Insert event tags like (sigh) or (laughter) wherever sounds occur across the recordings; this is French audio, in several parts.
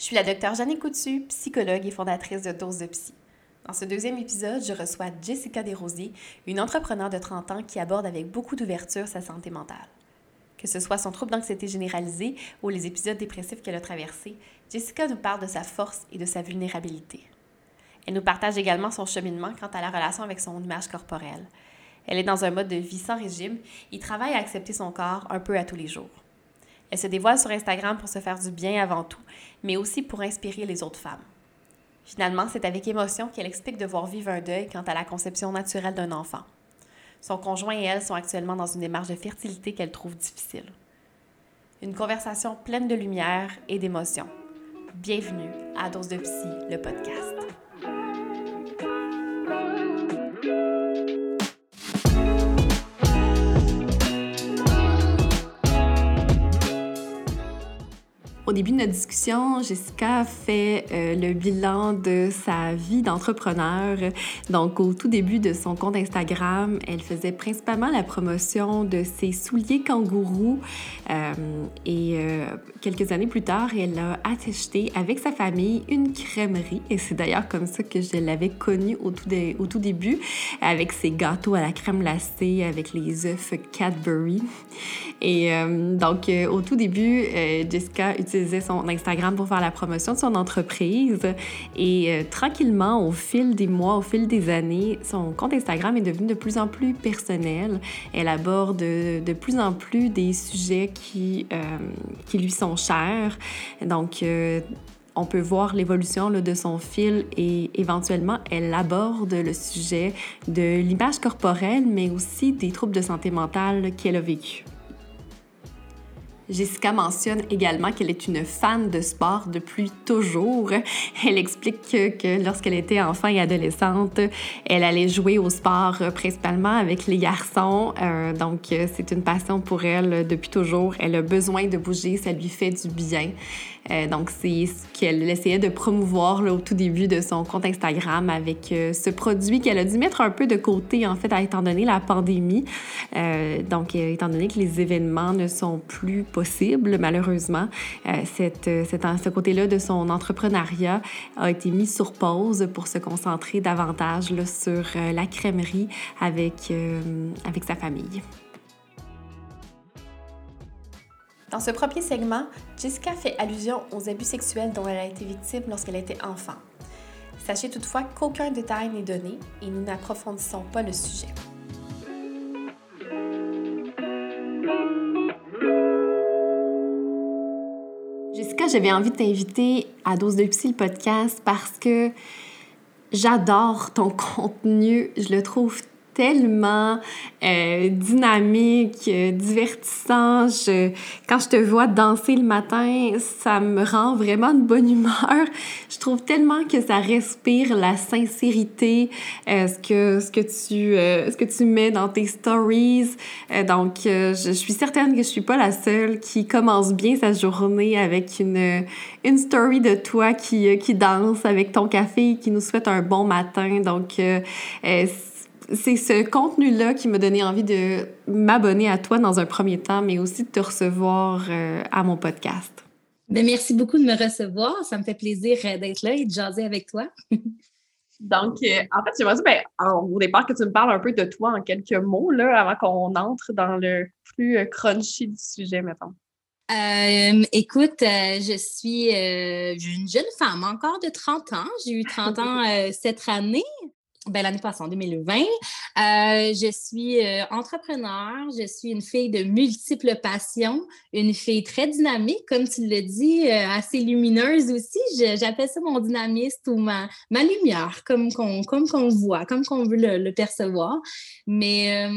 Je suis la docteure Jeanne Coutu, psychologue et fondatrice de Dose de Psy. Dans ce deuxième épisode, je reçois Jessica Desrosiers, une entrepreneure de 30 ans qui aborde avec beaucoup d'ouverture sa santé mentale. Que ce soit son trouble d'anxiété généralisée ou les épisodes dépressifs qu'elle a traversés, Jessica nous parle de sa force et de sa vulnérabilité. Elle nous partage également son cheminement quant à la relation avec son image corporelle. Elle est dans un mode de vie sans régime et travaille à accepter son corps un peu à tous les jours. Elle se dévoile sur Instagram pour se faire du bien avant tout, mais aussi pour inspirer les autres femmes. Finalement, c'est avec émotion qu'elle explique devoir vivre un deuil quant à la conception naturelle d'un enfant. Son conjoint et elle sont actuellement dans une démarche de fertilité qu'elle trouve difficile. Une conversation pleine de lumière et d'émotion. Bienvenue à Dose de Psy, le podcast. Au début de notre discussion, Jessica fait euh, le bilan de sa vie d'entrepreneur. Donc, au tout début de son compte Instagram, elle faisait principalement la promotion de ses souliers kangourous. Euh, et euh, quelques années plus tard, elle a acheté avec sa famille une crèmerie. Et c'est d'ailleurs comme ça que je l'avais connue au tout, au tout début, avec ses gâteaux à la crème glacée, avec les œufs Cadbury. Et donc, au tout début, Jessica son Instagram pour faire la promotion de son entreprise. Et euh, tranquillement, au fil des mois, au fil des années, son compte Instagram est devenu de plus en plus personnel. Elle aborde de, plus en plus des sujets qui, euh, qui lui sont chers. Donc, euh, on peut voir l'évolution de son fil et éventuellement, elle aborde le sujet de l'image corporelle, mais aussi des troubles de santé mentale qu'elle a vécu. Jessica mentionne également qu'elle est une fan de sport depuis toujours. Elle explique que, lorsqu'elle était enfant et adolescente, elle allait jouer au sport euh, principalement avec les garçons. Euh, donc, euh, c'est une passion pour elle depuis toujours. Elle a besoin de bouger, ça lui fait du bien. Euh, donc, c'est ce qu'elle essayait de promouvoir au tout début de son compte Instagram avec euh, ce produit qu'elle a dû mettre un peu de côté, en fait, étant donné la pandémie. Euh, donc, étant donné que les événements ne sont plus possibles, malheureusement, cette, ce côté-là de son entrepreneuriat a été mis sur pause pour se concentrer davantage sur la crèmerie avec, avec sa famille. Dans ce premier segment, Jessica fait allusion aux abus sexuels dont elle a été victime lorsqu'elle était enfant. Sachez toutefois qu'aucun détail n'est donné et nous n'approfondissons pas le sujet. Jessica, j'avais envie de t'inviter à Dose de Psy, le podcast, parce que j'adore ton (laughs) contenu. Je le trouve tellement euh, dynamique, euh, divertissant. quand je te vois danser le matin, ça me rend vraiment de bonne humeur. Je trouve tellement que ça respire la sincérité, euh, ce, que, ce, que tu, ce que tu mets dans tes stories. donc, je, suis certaine que je suis pas la seule qui commence bien sa journée avec une, une story de toi qui, qui danse avec ton café, qui nous souhaite un bon matin. Donc, c'est ce contenu-là qui m'a donné envie de m'abonner à toi dans un premier temps, mais aussi de te recevoir euh, à mon podcast. Bien, merci beaucoup de me recevoir. Ça me fait plaisir euh, d'être là et de jaser avec toi. (laughs) Donc, euh, en fait, j'aimerais bien, au départ, que tu me parles un peu de toi en quelques mots, là, avant qu'on entre dans le plus crunchy du sujet, mettons. écoute, je suis une jeune femme, encore de 30 ans. J'ai eu 30 ans (laughs) cette année ben, l'année passée, en 2020. Euh, je suis euh, entrepreneur, je suis une fille de multiples passions, une fille très dynamique, comme tu le dis, euh, assez lumineuse aussi. J'appelle ça mon dynamisme ou ma, ma lumière, comme qu'on comme qu'on voit, comme qu'on veut le, le, percevoir. Mais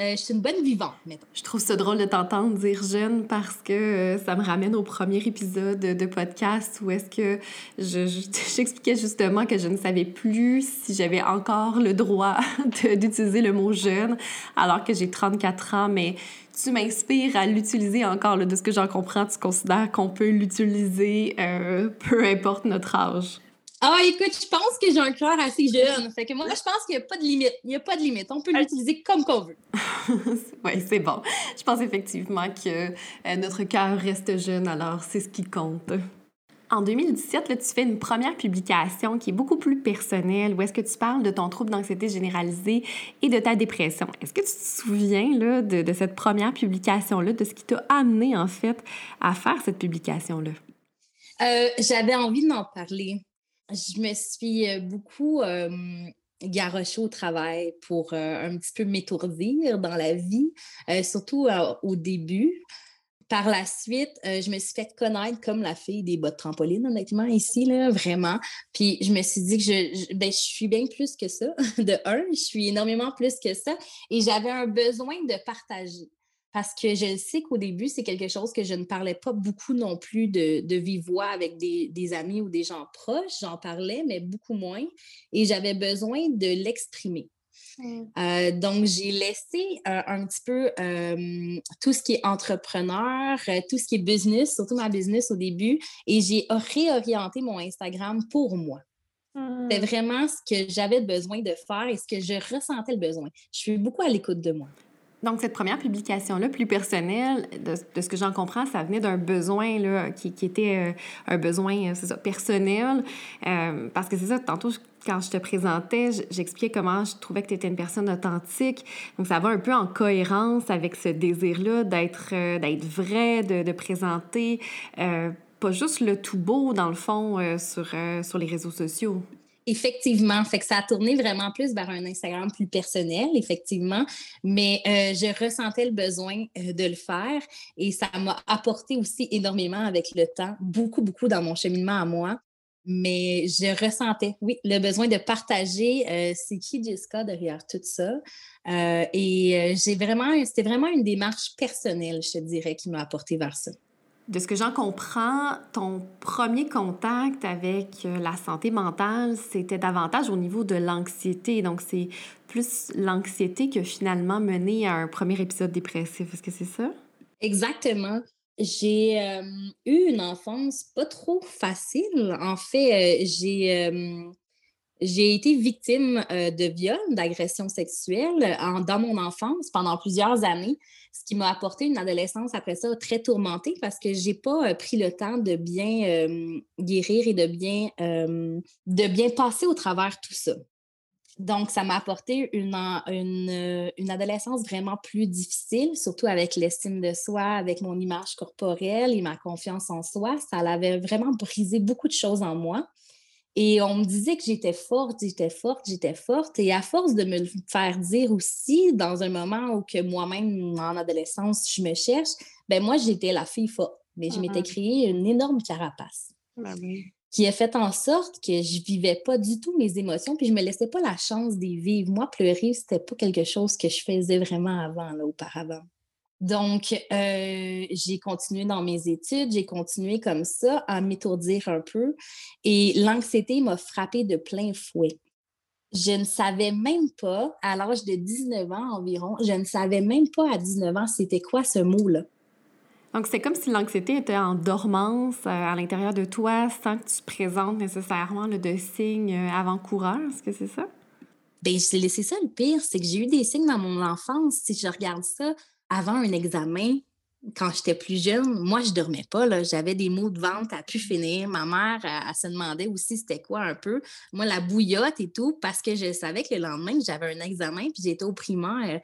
euh, je suis une bonne vivante, maintenant. Je trouve ça drôle de t'entendre dire jeune parce que euh, ça me ramène au premier épisode de podcast où est-ce que (laughs) j'expliquais justement que je ne savais plus si j'avais encore le droit (laughs) d'utiliser le mot jeune alors que j'ai 34 ans, mais tu m'inspires à l'utiliser encore. de ce que j'en comprends, tu considères qu'on peut l'utiliser euh, peu importe notre âge. Ah, écoute, je pense que j'ai un cœur assez jeune. Fait que moi, je pense qu'il n'y a pas de limite. Il n'y a pas de limite. On peut l'utiliser comme qu'on veut. (laughs) oui, c'est bon. Je pense effectivement que euh, notre cœur reste jeune, alors c'est ce qui compte. En 2017, là, tu fais une première publication qui est beaucoup plus personnelle, où est-ce que tu parles de ton trouble d'anxiété généralisée et de ta dépression. Est-ce que tu te souviens là, de, de cette première publication-là, de ce qui t'a amené en fait à faire cette publication-là? Euh, j'avais envie d'en parler. Je me suis euh, beaucoup euh, garochée au travail pour un petit peu m'étourdir dans la vie, surtout au début. Par la suite, je me suis fait connaître comme la fille des bottes trampoline, honnêtement, ici, là, vraiment. Puis je me suis dit que je, ben, je suis bien plus que ça. (laughs) De un, je suis énormément plus que ça. Et j'avais un besoin de partager parce que je sais qu'au début, c'est quelque chose que je ne parlais pas beaucoup non plus de, de vive voix avec des, amis ou des gens proches. J'en parlais, mais beaucoup moins. Et j'avais besoin de l'exprimer. Mmh. Euh, donc, j'ai laissé euh, un petit peu tout ce qui est entrepreneur, euh, tout ce qui est business, surtout ma business au début, et j'ai réorienté mon Instagram pour moi. C'est mmh. vraiment ce que j'avais besoin de faire et ce que je ressentais le besoin. Je suis beaucoup à l'écoute de moi. Donc, cette première publication-là, plus personnelle, de, ce que j'en comprends, ça venait d'un besoin là, qui, qui était euh, un besoin, euh, ça, personnel. Euh, parce que c'est ça, tantôt, quand je te présentais, j'expliquais comment je trouvais que tu étais une personne authentique. Donc, ça va un peu en cohérence avec ce désir-là d'être d'être vrai, de, de présenter pas juste le tout beau, dans le fond, sur, sur les réseaux sociaux. Effectivement, que ça a tourné vraiment plus vers un Instagram plus personnel, effectivement, mais euh, je ressentais le besoin euh, de le faire. Et ça m'a apporté aussi énormément avec le temps, beaucoup, beaucoup dans mon cheminement à moi. Mais je ressentais, oui, le besoin de partager euh, c'est qui Jessica derrière tout ça. et j'ai vraiment, c'était vraiment une démarche personnelle, je te dirais, qui m'a apporté vers ça de ce que j'en comprends, ton premier contact avec euh, la santé mentale, c'était davantage au niveau de l'anxiété. Donc, c'est plus l'anxiété qui a finalement mené à un premier épisode dépressif. Est-ce que c'est ça? Exactement. J'ai euh, eu une enfance pas trop facile. En fait, euh, j'ai j'ai été victime euh, de viol, d'agression sexuelle dans mon enfance pendant plusieurs années, ce qui m'a apporté une adolescence après ça très tourmentée parce que j'ai pas euh, pris le temps de bien euh, guérir et de bien, de bien passer au travers tout ça. Donc, ça m'a apporté une, une, une, adolescence vraiment plus difficile, surtout avec l'estime de soi, avec mon image corporelle et ma confiance en soi. Ça avait vraiment brisé beaucoup de choses en moi. Et on me disait que j'étais forte, j'étais forte, j'étais forte. Et à force de me le faire dire aussi, dans un moment où que moi-même, en adolescence, je me cherche, ben moi, j'étais la fille forte. Mais je m'étais mm-hmm. créé une énorme carapace. Ben qui a fait en sorte que je vivais pas du tout mes émotions, puis je me laissais pas la chance d'y vivre. Moi, pleurer, c'était pas quelque chose que je faisais vraiment avant, là, auparavant. Donc, euh, j'ai continué dans mes études, j'ai continué comme ça à m'étourdir un peu et l'anxiété m'a frappée de plein fouet. Je ne savais même pas, à l'âge de 19 ans environ, je ne savais même pas à 19 ans c'était quoi ce mot-là. Donc, c'est comme si l'anxiété était en dormance euh, à l'intérieur de toi sans que tu présentes nécessairement le de signes euh, avant-coureurs. Est-ce que c'est ça? Bien, c'est ça le pire, c'est que j'ai eu des signes dans mon enfance. Si je regarde ça, avant un examen, quand j'étais plus jeune, moi, je dormais pas. J'avais des maux de ventre à pu finir. Ma mère, elle, se demandait aussi c'était quoi un peu. Moi, la bouillotte et tout, parce que je savais que le lendemain, j'avais un examen, puis j'étais au primaire.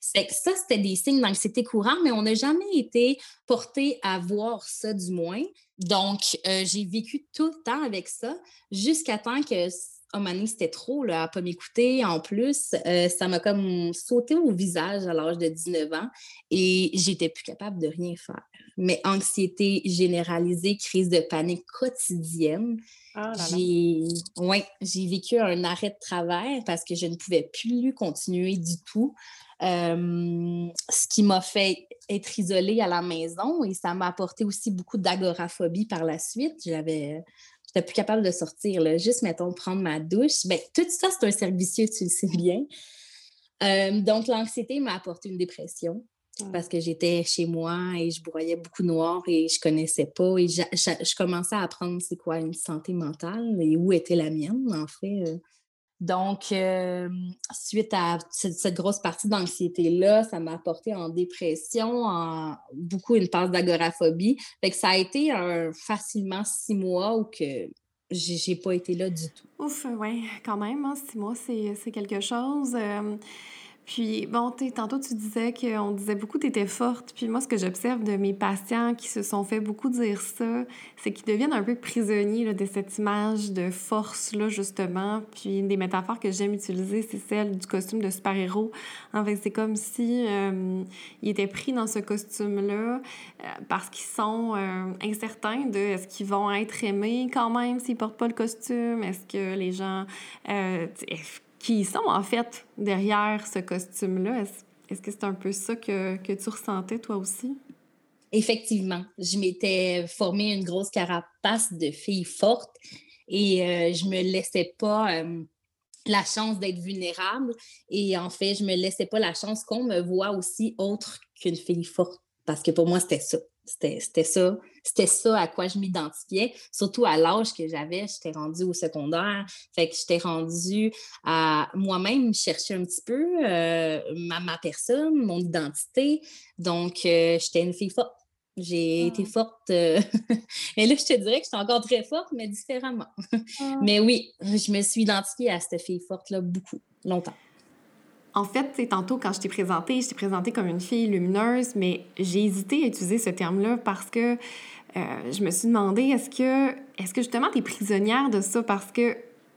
Ça, c'était des signes d'anxiété courante, mais on n'a jamais été porté à voir ça, du moins. Donc, euh, j'ai vécu tout le temps avec ça, jusqu'à temps que oh, c'était trop là, à pas m'écouter. En plus, euh, ça m'a comme sauté au visage à l'âge de 19 ans et j'étais plus capable de rien faire. Mais anxiété généralisée, crise de panique quotidienne. Ah j'ai ouais, vécu un arrêt de travail parce que je ne pouvais plus continuer du tout. Euh, ce qui m'a fait être isolée à la maison et ça m'a apporté aussi beaucoup d'agoraphobie par la suite. J'avais n'étais plus capable de sortir. Là. Juste, mettons, prendre ma douche. Bien, tout ça, c'est un servicieux, tu le sais bien. Euh, donc, l'anxiété m'a apporté une dépression parce que j'étais chez moi et je broyais beaucoup noir et je connaissais pas. Et je commençais à apprendre c'est quoi une santé mentale et où était la mienne, en fait. Donc, euh, suite à cette, grosse partie d'anxiété-là, ça m'a apporté en dépression, en beaucoup une passe d'agoraphobie. Fait que ça a été un, facilement six mois où que j'ai pas été là du tout. Ouf, oui, quand même, hein, six mois, c'est quelque chose. Euh, puis, bon, tantôt, tu disais qu'on disait beaucoup que tu étais forte. Puis moi, ce que j'observe de mes patients qui se sont fait beaucoup dire ça, c'est qu'ils deviennent un peu prisonniers de cette image de force-là, justement. Puis une des métaphores que j'aime utiliser, c'est celle du costume de super-héros. En fait, c'est comme si euh, ils étaient pris dans ce costume-là euh, parce qu'ils sont euh, incertains de est-ce qu'ils vont être aimés quand même s'ils portent pas le costume? Est-ce que les gens qui sont en fait derrière ce costume-là? Est-ce que c'est un peu ça que, que, tu ressentais toi aussi? Effectivement, je m'étais formée une grosse carapace de fille forte et euh, je me laissais pas euh, la chance d'être vulnérable et en fait, je me laissais pas la chance qu'on me voit aussi autre qu'une fille forte parce que pour moi, c'était ça. C'était ça. C'était ça à quoi je m'identifiais, surtout à l'âge que j'avais. J'étais rendue au secondaire. Fait que j'étais rendue à moi-même chercher un petit peu euh, ma, personne, mon identité. Donc, euh, j'étais une fille forte. J'ai été ah. forte. Euh, (laughs) mais là, je te dirais que j'étais encore très forte, mais différemment. Ah. mais oui, je me suis identifiée à cette fille forte-là beaucoup, longtemps. En fait, tantôt, quand je t'ai présentée, je t'ai présentée comme une fille lumineuse, mais j'ai hésité à utiliser ce terme-là parce que euh, je me suis demandé, est-ce que, est-ce que justement tu es prisonnière de ça? Parce que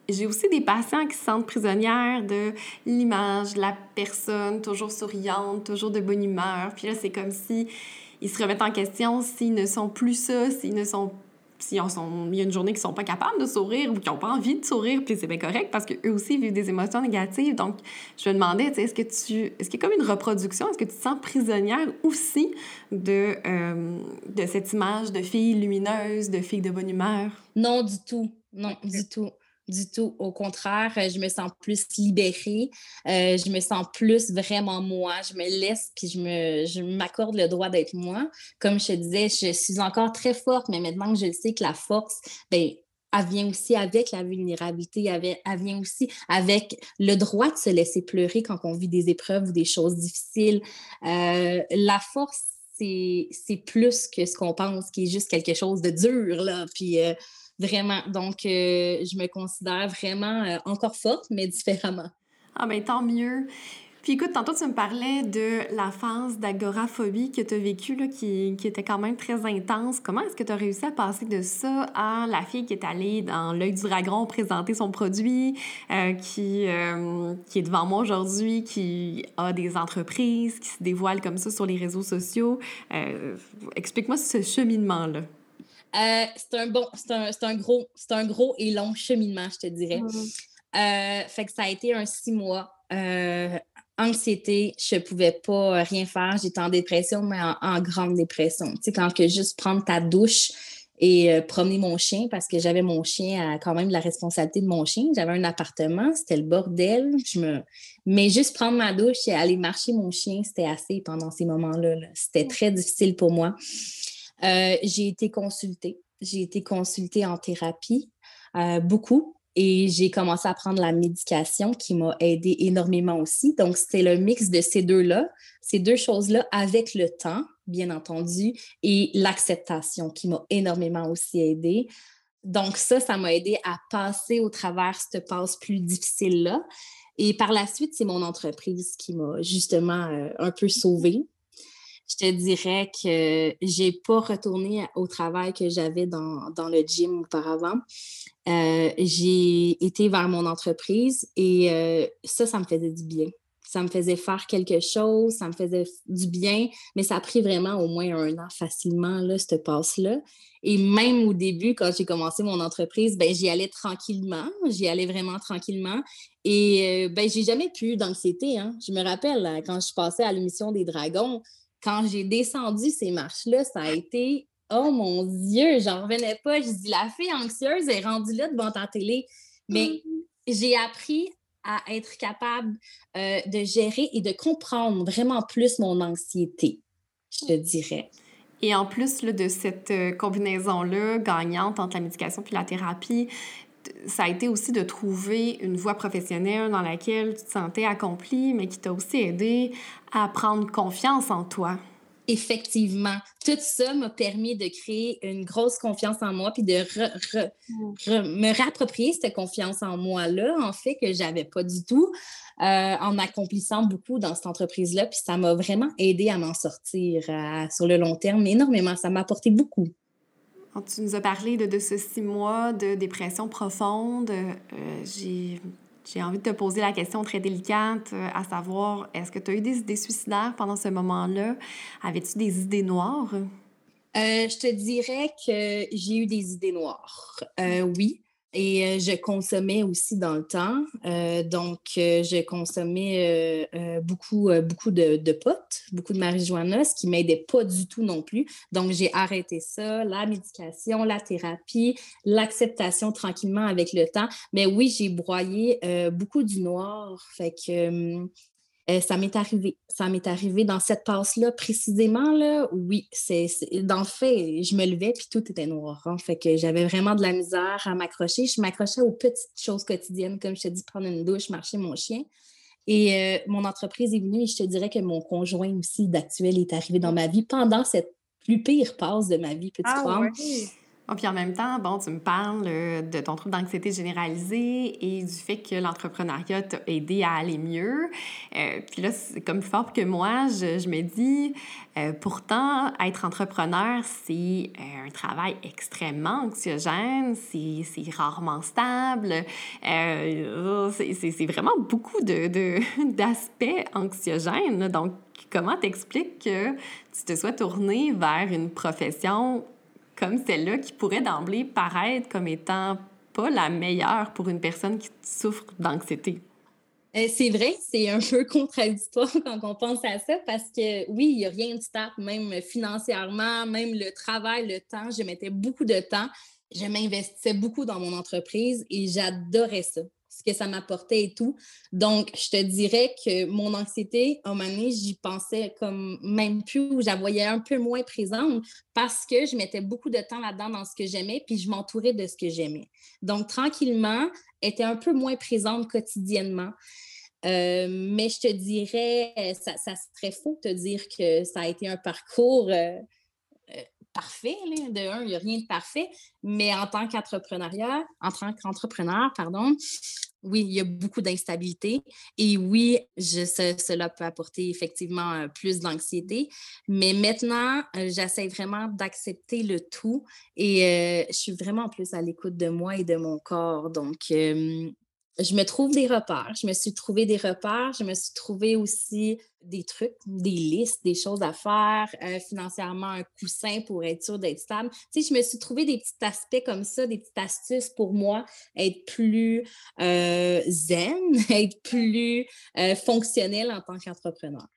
j'ai aussi des patients qui se sentent prisonnières de l'image, la personne, toujours souriante, toujours de bonne humeur. Puis là, c'est comme si ils se remettent en question s'ils ne sont plus ça, s'ils ne sont s'il y a une journée qu'ils sont pas capables de sourire ou qui n'ont pas envie de sourire, puis c'est bien correct parce qu'eux aussi vivent des émotions négatives. Donc, je me demandais, est-ce que tu... Est-ce qu'il y a comme une reproduction? Est-ce que tu te sens prisonnière aussi de, euh, de cette image de fille lumineuse, de fille de bonne humeur? Non, du tout. Non, du tout du tout. Au contraire, euh, je me sens plus libérée. Euh, je me sens plus vraiment moi. Je me laisse puis je me, je m'accorde le droit d'être moi. Comme je te disais, je suis encore très forte, mais maintenant que je sais que la force, ben, elle vient aussi avec la vulnérabilité, elle vient aussi avec le droit de se laisser pleurer quand on vit des épreuves ou des choses difficiles. Euh, la force, c'est plus que ce qu'on pense, qui est juste quelque chose de dur, là. Puis Vraiment. Donc, euh, je me considère vraiment euh, encore forte, mais différemment. Ah, bien, tant mieux. Puis écoute, tantôt, tu me parlais de la phase d'agoraphobie que tu as vécue, qui, qui, était quand même très intense. Comment est-ce que tu as réussi à passer de ça à la fille qui est allée dans l'œil du dragon présenter son produit, euh, qui, qui est devant moi aujourd'hui, qui a des entreprises, qui se dévoile comme ça sur les réseaux sociaux? Explique-moi ce cheminement-là. Euh, c'est un bon, c'est un, un, gros, c'est un gros et long cheminement, je te dirais. Euh, fait que ça a été un six mois. Euh, anxiété, je pouvais pas rien faire. J'étais en dépression, mais en, grande dépression. Tu sais, quand que juste prendre ta douche et promener mon chien, parce que j'avais mon chien à quand même la responsabilité de mon chien. J'avais un appartement, c'était le bordel. Je me... Mais juste prendre ma douche et aller marcher mon chien, c'était assez pendant ces moments-là. C'était très difficile pour moi. Euh, j'ai été consultée. J'ai été consultée en thérapie, euh, beaucoup, et j'ai commencé à prendre la médication qui m'a aidé énormément aussi. Donc, c'était le mix de ces deux-là, ces deux choses-là avec le temps, bien entendu, et l'acceptation qui m'a énormément aussi aidé. Donc, ça, ça m'a aidé à passer au travers cette passe plus difficile-là. Et par la suite, c'est mon entreprise qui m'a justement euh, un peu sauvée je te dirais que j'ai pas retourné au travail que j'avais dans, dans, le gym auparavant. Euh, j'ai été vers mon entreprise et euh, ça, ça me faisait du bien. Ça me faisait faire quelque chose, ça me faisait du bien, mais ça a pris vraiment au moins un an facilement, là, cette passe-là. Et même au début, quand j'ai commencé mon entreprise, ben, j'y allais tranquillement, j'y allais vraiment tranquillement. Et euh, ben, j'ai jamais pu d'anxiété. Hein. Je me rappelle, quand je passais à l'émission des Dragons, quand j'ai descendu ces marches-là, ça a été Oh mon Dieu, j'en revenais pas. Je dis la fille anxieuse est rendue là devant ta télé. Mais mm-hmm. j'ai appris à être capable euh, de gérer et de comprendre vraiment plus mon anxiété, je te dirais. Et en plus de cette euh, combinaison-là, gagnante entre la médication et la thérapie, ça a été aussi de trouver une voie professionnelle dans laquelle tu te sentais accomplie, mais qui t'a aussi aidé à prendre confiance en toi. Effectivement, tout ça m'a permis de créer une grosse confiance en moi puis de me réapproprier cette confiance en moi-là, en fait, que j'avais pas du tout, euh, en accomplissant beaucoup dans cette entreprise-là. Puis ça m'a vraiment aidé à m'en sortir euh, sur le long terme énormément. Ça m'a apporté beaucoup. Tu nous as parlé de, de, ce six mois de dépression profonde. Euh, j'ai envie de te poser la question très délicate, euh, à savoir, est-ce que tu as eu des idées suicidaires pendant ce moment-là? Avais-tu des idées noires? Euh, je te dirais que j'ai eu des idées noires. Oui. Et euh, je consommais aussi dans le temps. Euh, donc, euh, je consommais beaucoup, beaucoup de, potes, beaucoup de marijuana, ce qui ne m'aidait pas du tout non plus. Donc, j'ai arrêté ça, la médication, la thérapie, l'acceptation tranquillement avec le temps. Mais oui, j'ai broyé beaucoup du noir. Fait que hum, euh, ça m'est arrivé. Ça m'est arrivé dans cette passe-là précisément, là, oui. C'est, dans le fait, je me levais puis tout était noir. Hein. fait que j'avais vraiment de la misère à m'accrocher. Je m'accrochais aux petites choses quotidiennes, comme je te dis, prendre une douche, marcher mon chien. Et euh, mon entreprise est venue et je te dirais que mon conjoint aussi d'actuel est arrivé dans ma vie pendant cette plus pire passe de ma vie, petit ah, Oh, puis en même temps, bon, tu me parles euh, de ton trouble d'anxiété généralisée et du fait que l'entrepreneuriat t'a aidé à aller mieux. Euh, puis là, c'est comme plus fort que moi, je, me dis, euh, pourtant, être entrepreneur, c'est un travail extrêmement anxiogène, c'est rarement stable, c'est vraiment beaucoup (laughs) d'aspects de, anxiogènes. Donc, comment t'expliques que tu te sois tourné vers une profession comme celle-là qui pourrait d'emblée paraître comme étant pas la meilleure pour une personne qui souffre d'anxiété. Euh, c'est vrai, c'est un peu contradictoire (laughs) quand on pense à ça parce que oui, il n'y a rien de stable, même financièrement, même le travail, le temps. Je mettais beaucoup de temps. Je m'investissais beaucoup dans mon entreprise et j'adorais ça ce que ça m'apportait et tout. Donc, je te dirais que mon anxiété, à un moment donné, j'y pensais comme même plus, ou je la voyais un peu moins présente parce que je mettais beaucoup de temps là-dedans dans ce que j'aimais, puis je m'entourais de ce que j'aimais. Donc, tranquillement, était un peu moins présente quotidiennement. Euh, mais je te dirais, ça, serait faux de te dire que ça a été un parcours euh, parfait. De un, il n'y a rien de parfait. Mais en tant qu'entrepreneur, en tant qu'entrepreneur, pardon, oui, il y a beaucoup d'instabilité. Et oui, cela peut apporter effectivement euh, plus d'anxiété. Mais maintenant, euh, j'essaie vraiment d'accepter le tout et euh, je suis vraiment plus à l'écoute de moi et de mon corps. Donc, je me trouve des repères. Je me suis trouvé des repères. Je me suis trouvé aussi des trucs, des listes, des choses à faire, euh, financièrement un coussin pour être sûr d'être stable. Tu sais, je me suis trouvé des petits aspects comme ça, des petites astuces pour moi, être plus euh, zen, (laughs) être plus euh, fonctionnel en tant qu'entrepreneur.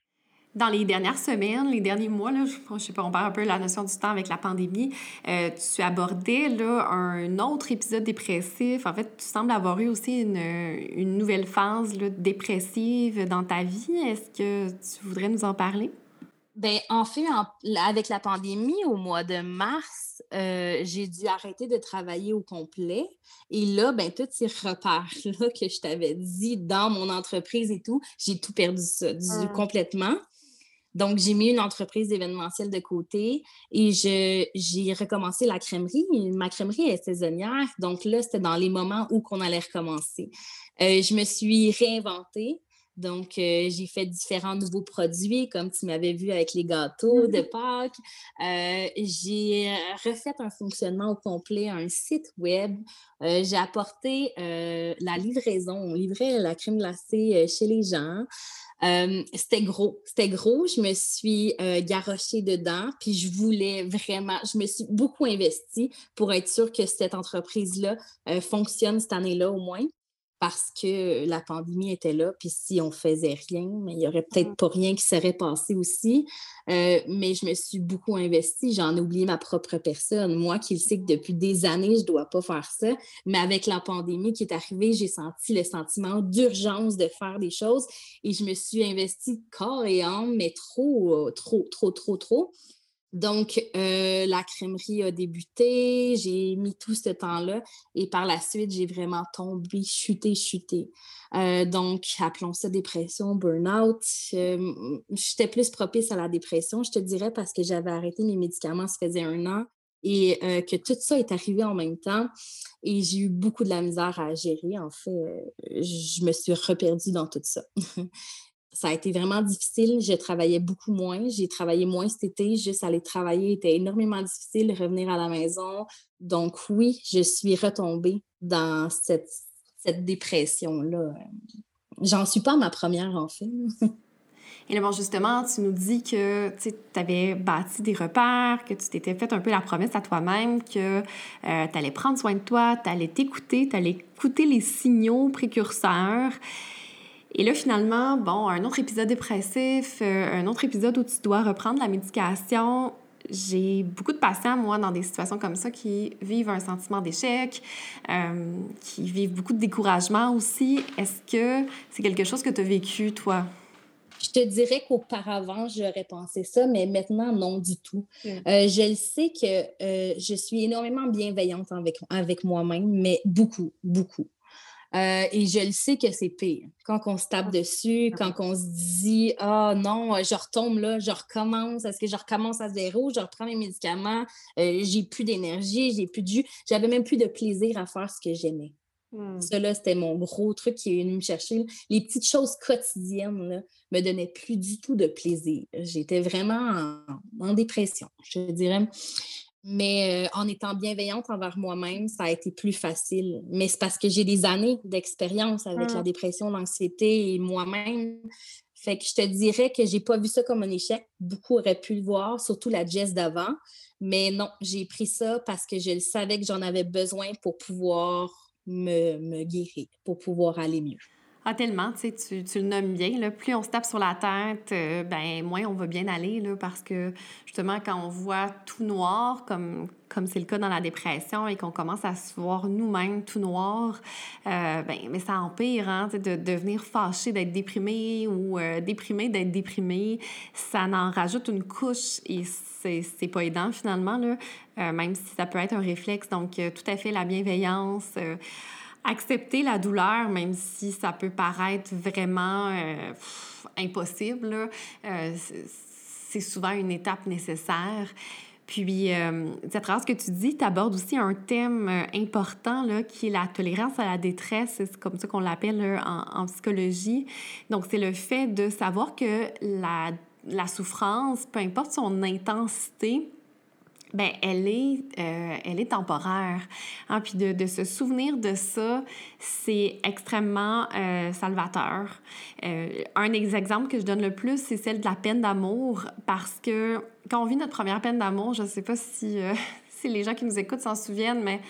Dans les dernières semaines, les derniers mois, là, je, sais pas, on parle un peu de la notion du temps avec la pandémie, euh, tu abordais là, un autre épisode dépressif. En fait, tu sembles avoir eu aussi une, une nouvelle phase là, dépressive dans ta vie. Est-ce que tu voudrais nous en parler? Bien, en fait, avec la pandémie, au mois de mars, euh, j'ai dû arrêter de travailler au complet. Et là, ben, tous ces repères-là que je t'avais dit dans mon entreprise et tout, j'ai tout perdu ça, ah. complètement. Donc, j'ai mis une entreprise événementielle de côté et j'ai recommencé la crèmerie. Ma crèmerie est saisonnière, donc là, c'était dans les moments où qu'on allait recommencer. Euh, je me suis réinventée. Donc, euh, j'ai fait différents nouveaux produits, comme tu m'avais vu avec les gâteaux de mm-hmm. Pâques. Euh, j'ai refait un fonctionnement au complet, un site web. j'ai apporté la livraison. On livrait la crème glacée chez les gens. Euh, c'était gros, c'était gros. Je me suis euh, garochée dedans, puis je voulais vraiment, je me suis beaucoup investie pour être sûre que cette entreprise-là euh, fonctionne cette année-là au moins parce que la pandémie était là, puis si on faisait rien, mais il n'y aurait peut-être mmh. pas rien qui serait passé aussi. Euh, mais je me suis beaucoup investie, j'en ai oublié ma propre personne. Moi qui le sais que depuis des années, je ne dois pas faire ça, mais avec la pandémie qui est arrivée, j'ai senti le sentiment d'urgence de faire des choses et je me suis investie corps et âme, mais trop, trop, trop, trop, trop. Donc, euh, la crèmerie a débuté, j'ai mis tout ce temps-là et par la suite, j'ai vraiment tombé, chuté, chuté. Euh, donc, appelons ça dépression, burn-out. Euh, j'étais plus propice à la dépression, je te dirais, parce que j'avais arrêté mes médicaments, ça faisait un an et que tout ça est arrivé en même temps. Et j'ai eu beaucoup de la misère à gérer. En fait, je me suis reperdue dans tout ça. (laughs) ça a été vraiment difficile. Je travaillais beaucoup moins. J'ai travaillé moins cet été. Juste aller travailler était énormément difficile, revenir à la maison. Donc oui, je suis retombée dans cette, cette dépression-là. J'en suis pas ma première, en fait. Et là, bon, justement, tu nous dis que tu avais bâti des repères, que tu t'étais fait un peu la promesse à toi-même que euh, tu allais prendre soin de toi, tu allais t'écouter, tu allais écouter les signaux précurseurs. Et là, finalement, bon, un autre épisode dépressif, euh, un autre épisode où tu dois reprendre la médication. J'ai beaucoup de patients, moi, dans des situations comme ça, qui vivent un sentiment d'échec, euh, qui vivent beaucoup de découragement aussi. Est-ce que c'est quelque chose que tu as vécu, toi? Je te dirais qu'auparavant, j'aurais pensé ça, mais maintenant, non du tout. Euh, je le sais que je suis énormément bienveillante avec, avec moi-même, mais beaucoup, beaucoup. Euh, et je le sais que c'est pire. Quand on se tape ah. dessus, quand on se dit Ah non, je retombe là, je recommence, est-ce que je recommence à zéro, je reprends mes médicaments, euh, j'ai plus d'énergie, j'ai plus de jus, j'avais même plus de plaisir à faire ce que j'aimais. Hmm. Cela, c'était mon gros truc qui est venu me chercher. Les petites choses quotidiennes là, me donnaient plus du tout de plaisir. J'étais vraiment en, en, dépression, je dirais. Mais euh, en étant bienveillante envers moi-même, ça a été plus facile. Mais c'est parce que j'ai des années d'expérience avec la mmh. dépression, l'anxiété et moi-même. Fait que je te dirais que j'ai pas vu ça comme un échec. Beaucoup auraient pu le voir, surtout la Jess d'avant. Mais non, j'ai pris ça parce que je savais que j'en avais besoin pour pouvoir me, me guérir, pour pouvoir aller mieux. Ah, tellement, tu, tu le nommes bien. Là. Plus on se tape sur la tête, euh, ben, moins on va bien aller, là, parce que justement, quand on voit tout noir, comme comme c'est le cas dans la dépression, et qu'on commence à se voir nous-mêmes tout noir, euh, ben, mais ça empire, hein, de devenir fâché d'être déprimé ou euh, déprimé d'être déprimé. Ça en rajoute une couche et c'est pas aidant finalement, là, même si ça peut être un réflexe. Donc, tout à fait la bienveillance accepter la douleur, même si ça peut paraître vraiment euh, impossible, euh, c'est souvent une étape nécessaire. Puis, euh, à travers ce que tu dis, tu abordes aussi un thème euh, important là, qui est la tolérance à la détresse. C'est comme ça qu'on l'appelle en, en, psychologie. Donc, c'est le fait de savoir que la, la souffrance, peu importe son intensité, ben elle est, euh, elle est temporaire. Hein? Puis de, de, se souvenir de ça, c'est extrêmement euh, salvateur. Euh, un des exemples que je donne le plus, c'est celle de la peine d'amour, parce que quand on vit notre première peine d'amour, je ne sais pas si, (laughs) si les gens qui nous écoutent s'en souviennent, mais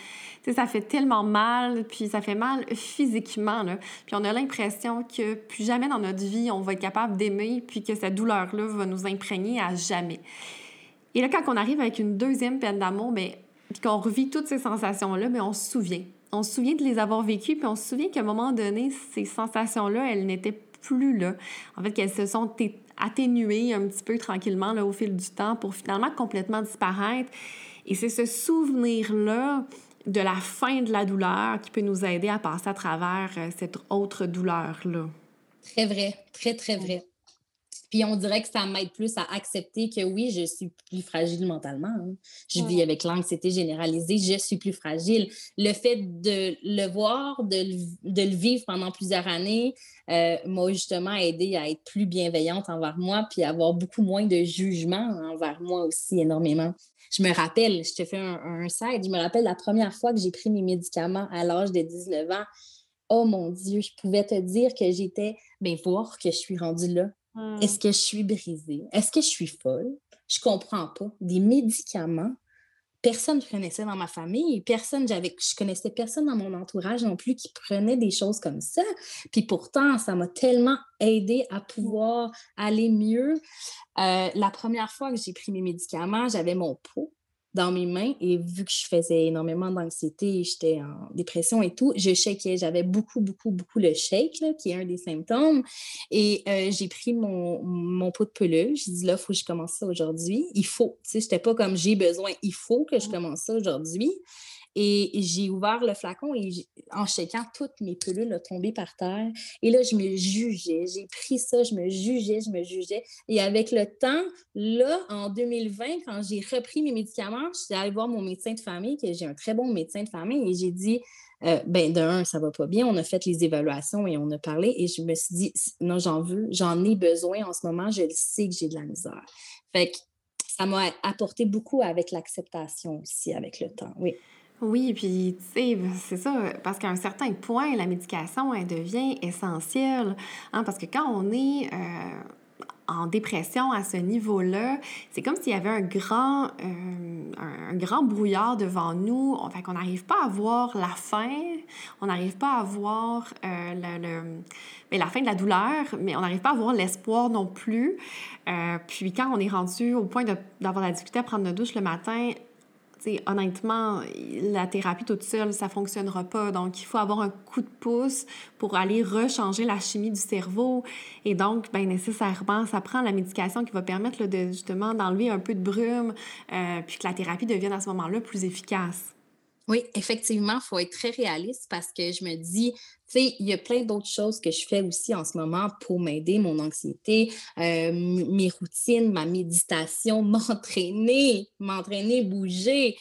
ça fait tellement mal, puis ça fait mal physiquement. Puis on a l'impression que plus jamais dans notre vie, on va être capable d'aimer, puis que cette douleur-là va nous imprégner à jamais. Et là, quand on arrive avec une deuxième peine d'amour, bien, puis qu'on revit toutes ces sensations-là, mais on se souvient. On se souvient de les avoir vécues, puis on se souvient qu'à un moment donné, ces sensations-là, elles n'étaient plus là. En fait, qu'elles se sont atténuées un petit peu tranquillement là, au fil du temps pour finalement complètement disparaître. Et c'est ce souvenir-là de la fin de la douleur qui peut nous aider à passer à travers euh, cette autre douleur-là. Très vrai, très, très vrai. Puis on dirait que ça m'aide plus à accepter que oui, je suis plus fragile mentalement. Hein. Je vis avec l'anxiété généralisée, je suis plus fragile. Le fait de le voir, de le, vivre pendant plusieurs années, euh, m'a justement aidé à être plus bienveillante envers moi, puis avoir beaucoup moins de jugement envers moi aussi énormément. Je me rappelle, je te fais un, un side, je me rappelle la première fois que j'ai pris mes médicaments à l'âge de 19 ans. Oh mon Dieu, je pouvais te dire que j'étais, bien, voir que je suis rendue là Est-ce que je suis brisée? Est-ce que je suis folle? Je comprends pas. Des médicaments, personne ne ça dans ma famille. Personne, j'avais, je connaissais personne dans mon entourage non plus qui prenait des choses comme ça. Puis pourtant, ça m'a tellement aidé à pouvoir aller mieux. Euh, la première fois que j'ai pris mes médicaments, j'avais mon pot dans mes mains et vu que je faisais énormément d'anxiété, j'étais en dépression et tout, je shakeais. J'avais beaucoup, beaucoup, beaucoup le shake, qui est un des symptômes. Et euh, j'ai pris mon, mon pot de peluche. J'ai dit là, il faut que je commence ça aujourd'hui. Il faut. Tu sais, je n'étais pas comme j'ai besoin, il faut que je commence ça aujourd'hui. Et j'ai ouvert le flacon et en shakant, toutes mes pelules ont tombé par terre. Et là, je me jugeais. J'ai pris ça, je me jugeais, je me jugeais. Et avec le temps, là, en 2020, quand j'ai repris mes médicaments, je suis allée voir mon médecin de famille, que j'ai un très bon médecin de famille, et j'ai dit, euh, ben, de un, ça va pas bien. On a fait les évaluations et on a parlé et je me suis dit, non, j'en veux, j'en ai besoin en ce moment, je le sais que j'ai de la misère. Fait que ça m'a apporté beaucoup avec l'acceptation aussi, avec le temps, oui. Oui, puis tu sais, c'est ça, parce qu'à un certain point, la médication, elle devient essentielle. Hein, parce que quand on est euh, en dépression à ce niveau-là, c'est comme s'il y avait un grand, euh, un, grand brouillard devant nous. Fait qu'on n'arrive pas à voir la fin, on n'arrive pas à voir euh, le, mais la fin de la douleur, mais on n'arrive pas à voir l'espoir non plus. puis quand on est rendu au point d'avoir la difficulté à prendre notre douche le matin, honnêtement, la thérapie toute seule, ça fonctionnera pas. Donc, il faut avoir un coup de pouce pour aller rechanger la chimie du cerveau. Et donc, ben, nécessairement, ça prend la médication qui va permettre de, justement d'enlever un peu de brume, euh, puis que la thérapie devienne à ce moment-là plus efficace. Oui, effectivement, il faut être très réaliste parce que je me dis, tu sais, il y a plein d'autres choses que je fais aussi en ce moment pour m'aider, mon anxiété, euh, mes routines, ma méditation, (laughs) m'entraîner, m'entraîner, bouger.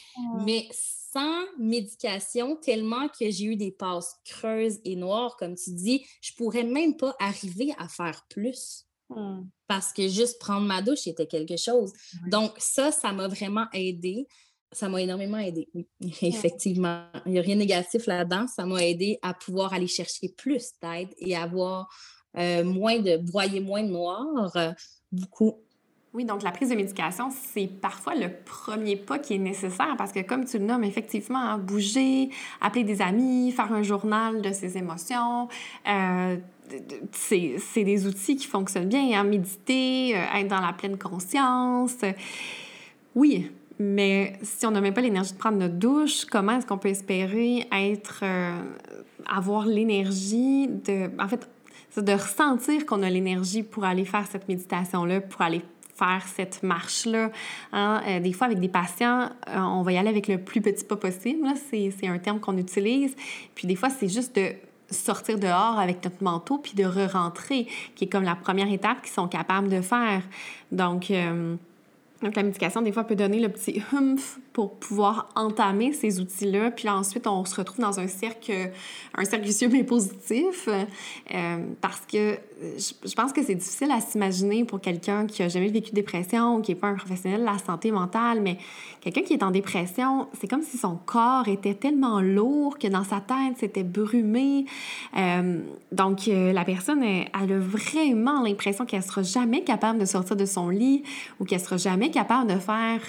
Mais sans médication, tellement que j'ai eu des passes creuses et noires, comme tu dis, je pourrais même pas arriver à faire plus. Mmh. Parce que juste prendre ma douche était quelque chose. Donc, ça, ça m'a vraiment aidé ça m'a énormément aidé, oui. (laughs) Effectivement. Il n'y a rien de négatif là-dedans. Ça m'a aidé à pouvoir aller chercher plus d'aide et avoir euh, moins de broyer moins de noir, euh, beaucoup. Oui, donc la prise de médication, c'est parfois le premier pas qui est nécessaire parce que, comme tu le nommes, effectivement, hein, bouger, appeler des amis, faire un journal de ses émotions, euh, c'est des outils qui fonctionnent bien. Hein, méditer, être dans la pleine conscience. Oui, mais si on n'a même pas l'énergie de prendre notre douche, comment est-ce qu'on peut espérer être, euh, avoir l'énergie de, en fait, de ressentir qu'on a l'énergie pour aller faire cette méditation-là, pour aller faire cette marche-là. Hein? Euh, des fois, avec des patients, euh, on va y aller avec le plus petit pas possible. C'est un terme qu'on utilise. Puis des fois, c'est juste de sortir dehors avec notre manteau puis de re-rentrer, qui est comme la première étape qu'ils sont capables de faire. Donc, donc, la médication, des fois, peut donner le petit humph pour pouvoir entamer ces outils-là. Puis ensuite, on se retrouve dans un cercle, un cercle vicieux mais positif. Euh, parce que je pense que c'est difficile à s'imaginer pour quelqu'un qui a jamais vécu de dépression ou qui n'est pas un professionnel de la santé mentale. Mais quelqu'un qui est en dépression, c'est comme si son corps était tellement lourd que dans sa tête, c'était brumé. Euh, donc, euh, la personne, elle, elle a vraiment l'impression qu'elle sera jamais capable de sortir de son lit ou qu'elle sera jamais capable de faire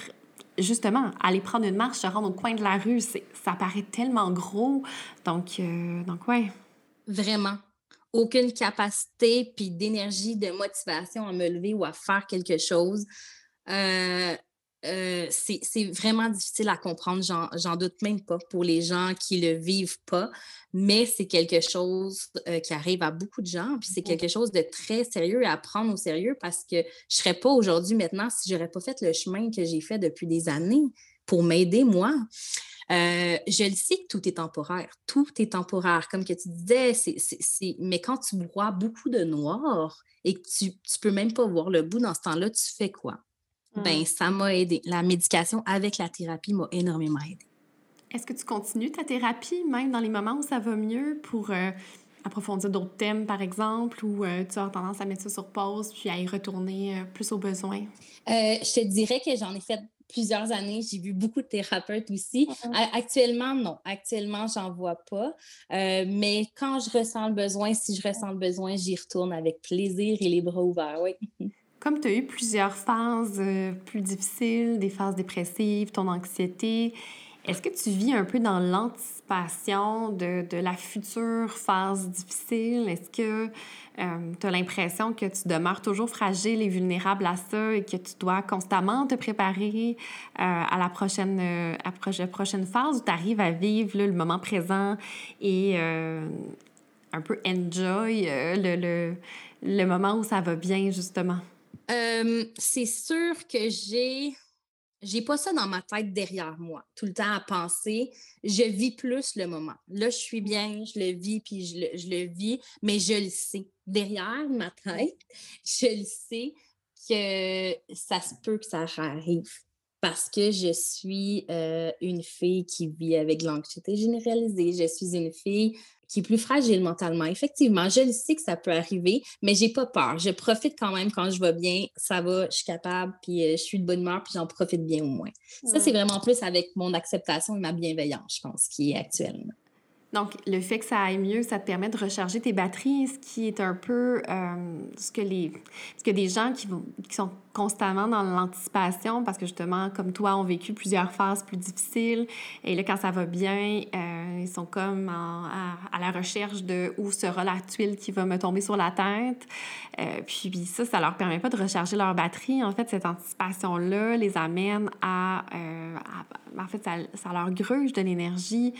justement, aller prendre une marche, se rendre au coin de la rue, ça paraît tellement gros. Donc, euh, donc ouais. Vraiment. Aucune capacité puis d'énergie, de motivation à me lever ou à faire quelque chose. Euh, euh, c'est vraiment difficile à comprendre, j'en doute même pas pour les gens qui le vivent pas, mais c'est quelque chose euh, qui arrive à beaucoup de gens, puis c'est quelque chose de très sérieux à prendre au sérieux parce que je serais pas aujourd'hui maintenant si j'aurais pas fait le chemin que j'ai fait depuis des années pour m'aider moi. Euh, je le sais que tout est temporaire. Tout est temporaire. Comme que tu disais, c'est, mais quand tu bois beaucoup de noir et que tu ne peux même pas voir le bout dans ce temps-là, tu fais quoi? ben mmh. ça m'a aidé. La médication avec la thérapie m'a énormément aidé. Est-ce que tu continues ta thérapie, même dans les moments où ça va mieux, pour euh, approfondir d'autres thèmes, par exemple, ou euh, tu as tendance à mettre ça sur pause puis à y retourner euh, plus aux besoins? je te dirais que j'en ai fait plusieurs années. J'ai vu beaucoup de thérapeutes aussi. Mmh actuellement, non. Actuellement, j'en vois pas. mais quand je ressens le besoin, si je ressens le besoin, j'y retourne avec plaisir et les bras ouverts, oui. (laughs) Comme tu as eu plusieurs phases euh, plus difficiles, des phases dépressives, ton anxiété, Est-ce que tu vis un peu dans l'anticipation de, de, la future phase difficile? Est-ce que euh, tu as l'impression que tu demeures toujours fragile et vulnérable à ça et que tu dois constamment te préparer euh, à la prochaine, euh, à prochaine phase où tu arrives à vivre le moment présent et un peu enjoy le, le, le, moment où ça va bien, justement? c'est sûr que j'ai j'ai pas ça dans ma tête derrière moi, tout le temps à penser. Je vis plus le moment. Là, je suis bien, je le vis, puis je le, je le vis, mais je le sais. Derrière ma tête, je le sais que ça se peut que ça arrive parce que je suis euh, une fille qui vit avec l'anxiété généralisée. Je suis une fille qui est plus fragile mentalement. Effectivement, je le sais que ça peut arriver, mais j'ai pas peur. Je profite quand même quand je vais bien, ça va, je suis capable, puis euh, je suis de bonne humeur, puis j'en profite bien au moins. Ça, c'est vraiment plus avec mon acceptation et ma bienveillance, je pense, qui est actuelle. Donc, le fait que ça aille mieux, ça te permet de recharger tes batteries, ce qui est un peu euh, ce, que les, ce que des gens qui, qui sont constamment dans l'anticipation, parce que justement, comme toi, ont vécu plusieurs phases plus difficiles, et là, quand ça va bien, euh, ils sont comme à, la recherche de où sera la tuile qui va me tomber sur la tête. Euh, puis ça, ça leur permet pas de recharger leur batterie. En fait, cette anticipation-là les amène à, à... en fait, ça, ça leur gruge de l'énergie,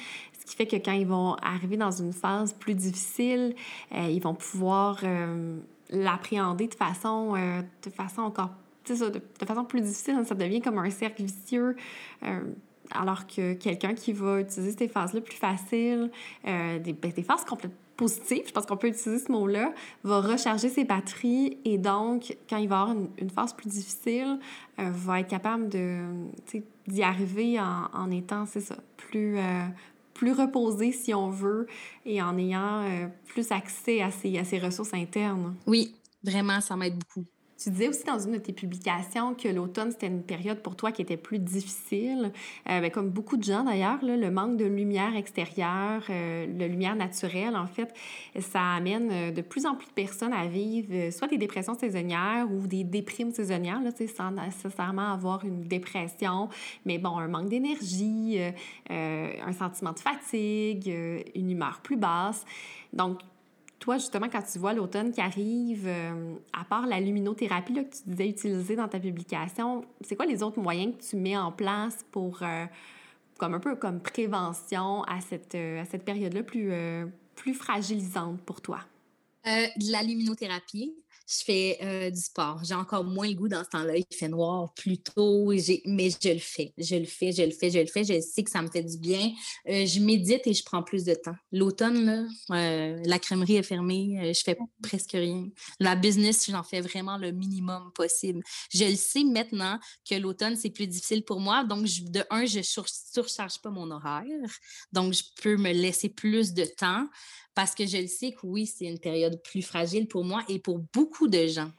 qui fait que quand ils vont arriver dans une phase plus difficile, euh, ils vont pouvoir euh, l'appréhender de façon, euh, de façon encore de, façon plus difficile. Ça devient comme un cercle vicieux. alors que quelqu'un qui va utiliser ces phases-là plus faciles, des, ben, des phases complètement positives, je pense qu'on peut utiliser ce mot-là, va recharger ses batteries et donc, quand il va avoir une, phase plus difficile, va être capable d'y arriver en, en étant, c'est ça, plus, plus reposé, si on veut, et en ayant euh, plus accès à ses, à ses ressources internes. Oui, vraiment, ça m'aide beaucoup. Tu disais aussi dans une de tes publications que l'automne, c'était une période pour toi qui était plus difficile. Euh, ben, comme beaucoup de gens d'ailleurs, le manque de lumière extérieure, euh, la lumière naturelle, en fait, ça amène euh, de plus en plus de personnes à vivre euh, soit des dépressions saisonnières ou des déprimes saisonnières, là, sans nécessairement avoir une dépression, mais bon, un manque d'énergie, un sentiment de fatigue, une humeur plus basse. Donc, toi, justement, quand tu vois l'automne qui arrive, euh, à part la luminothérapie là, que tu disais utiliser dans ta publication, c'est quoi les autres moyens que tu mets en place pour, euh, comme un peu comme prévention à cette, euh, cette période-là plus, plus fragilisante pour toi? la luminothérapie, je fais euh, du sport. J'ai encore moins le goût dans ce temps-là. Il fait noir plus tôt, mais je le fais. Je le fais, je le fais, je le fais. Je sais que ça me fait du bien. Euh, je médite et je prends plus de temps. L'automne, euh, la crèmerie est fermée. je fais presque rien. La business, j'en fais vraiment le minimum possible. Je le sais maintenant que l'automne, c'est plus difficile pour moi. Donc, de un, je ne surcharge pas mon horaire. Donc, je peux me laisser plus de temps parce que je le sais que oui, c'est une période plus fragile pour moi et pour beaucoup de gens.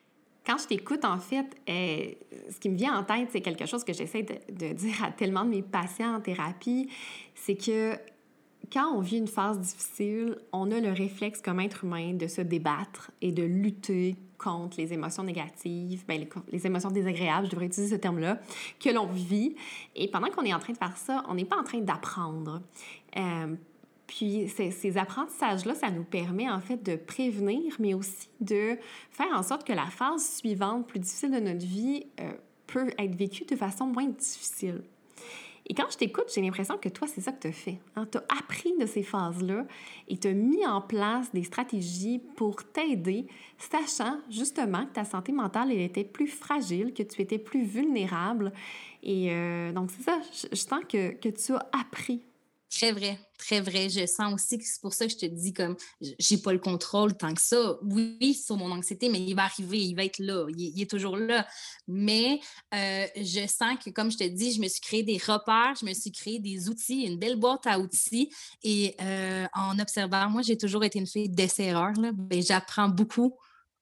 Quand je t'écoute, en fait, euh, ce qui me vient en tête, c'est quelque chose que j'essaie de, dire à tellement de mes patients en thérapie, c'est que quand on vit une phase difficile, on a le réflexe comme être humain de se débattre et de lutter contre les émotions négatives, ben, les, émotions désagréables, je devrais utiliser ce terme-là, que l'on vit. Et pendant qu'on est en train de faire ça, on n'est pas en train d'apprendre. Euh, puis ces, apprentissages-là, ça nous permet en fait de prévenir, mais aussi de faire en sorte que la phase suivante, plus difficile de notre vie, euh, peut être vécue de façon moins difficile. Et quand je t'écoute, j'ai l'impression que toi, c'est ça que tu as fait. Hein? Tu as appris de ces phases-là et tu as mis en place des stratégies pour t'aider, sachant justement que ta santé mentale, elle était plus fragile, que tu étais plus vulnérable. Et euh, donc, c'est ça, je, je sens que, que tu as appris Très vrai, très vrai. Je sens aussi que c'est pour ça que je te dis comme j'ai pas le contrôle tant que ça. Oui, sur mon anxiété, mais il va arriver, il va être là, il, est toujours là. Mais euh, je sens que, comme je te dis, je me suis créé des repères, je me suis créé des outils, une belle boîte à outils. Et euh, en observant, moi, j'ai toujours été une fille d'essai-erreur. Ben, j'apprends beaucoup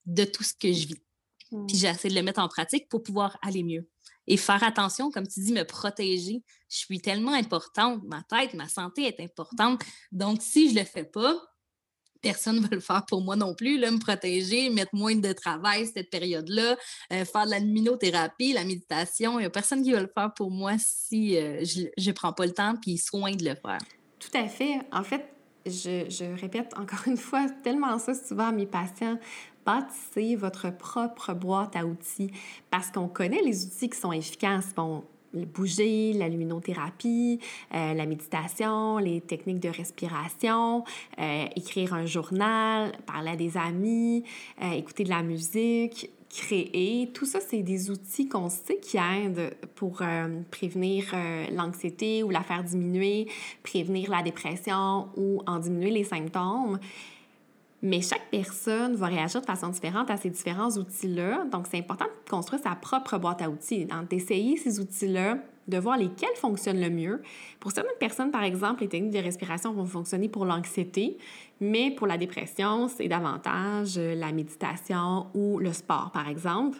de tout ce que je vis. Puis mmh. j'essaie de le mettre en pratique pour pouvoir aller mieux et faire attention, comme tu dis, me protéger. Je suis tellement importante, ma tête, ma santé est importante. Donc, si je ne le fais pas, personne ne va le faire pour moi non plus, là, me protéger, mettre moins de travail cette période-là, euh, faire de la luminothérapie, la méditation. Il n'y a personne qui va le faire pour moi si euh, je ne prends pas le temps puis soin de le faire. Tout à fait. En fait, je, je répète encore (laughs) une fois tellement ça souvent à mes patients. Bâtissez votre propre boîte à outils parce qu'on connaît les outils qui sont efficaces. Bon, bouger, la luminothérapie, euh, la méditation, les techniques de respiration, euh, écrire un journal, parler à des amis, euh, écouter de la musique, créer. Tout ça, c'est des outils qu'on sait qui aident pour prévenir l'anxiété ou la faire diminuer, prévenir la dépression ou en diminuer les symptômes. Mais chaque personne va réagir de façon différente à ces différents outils-là. Donc, c'est important de construire sa propre boîte à outils, d'essayer ces outils-là, de voir lesquels fonctionnent le mieux. Pour certaines personnes, par exemple, les techniques de respiration vont fonctionner pour l'anxiété, mais pour la dépression, c'est davantage la méditation ou le sport, par exemple.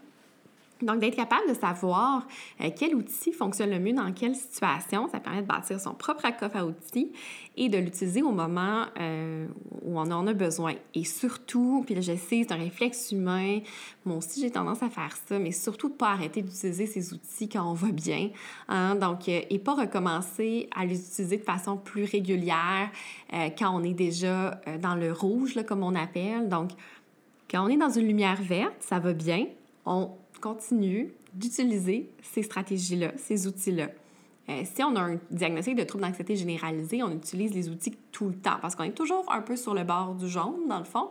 Donc, d'être capable de savoir euh, quel outil fonctionne le mieux dans quelle situation, ça permet de bâtir son propre coffre à outils et de l'utiliser au moment euh, où on en a besoin. Et surtout, puis là, je sais, c'est un réflexe humain, moi aussi j'ai tendance à faire ça, mais surtout de pas arrêter d'utiliser ces outils quand on va bien. Hein? Donc, euh, et pas recommencer à les utiliser de façon plus régulière quand on est déjà dans le rouge, comme on appelle. Donc, quand on est dans une lumière verte, ça va bien. Continue d'utiliser ces stratégies-là, ces outils-là. Euh, si on a un diagnostic de trouble d'anxiété généralisé, on utilise les outils tout le temps parce qu'on est toujours un peu sur le bord du jaune, dans le fond.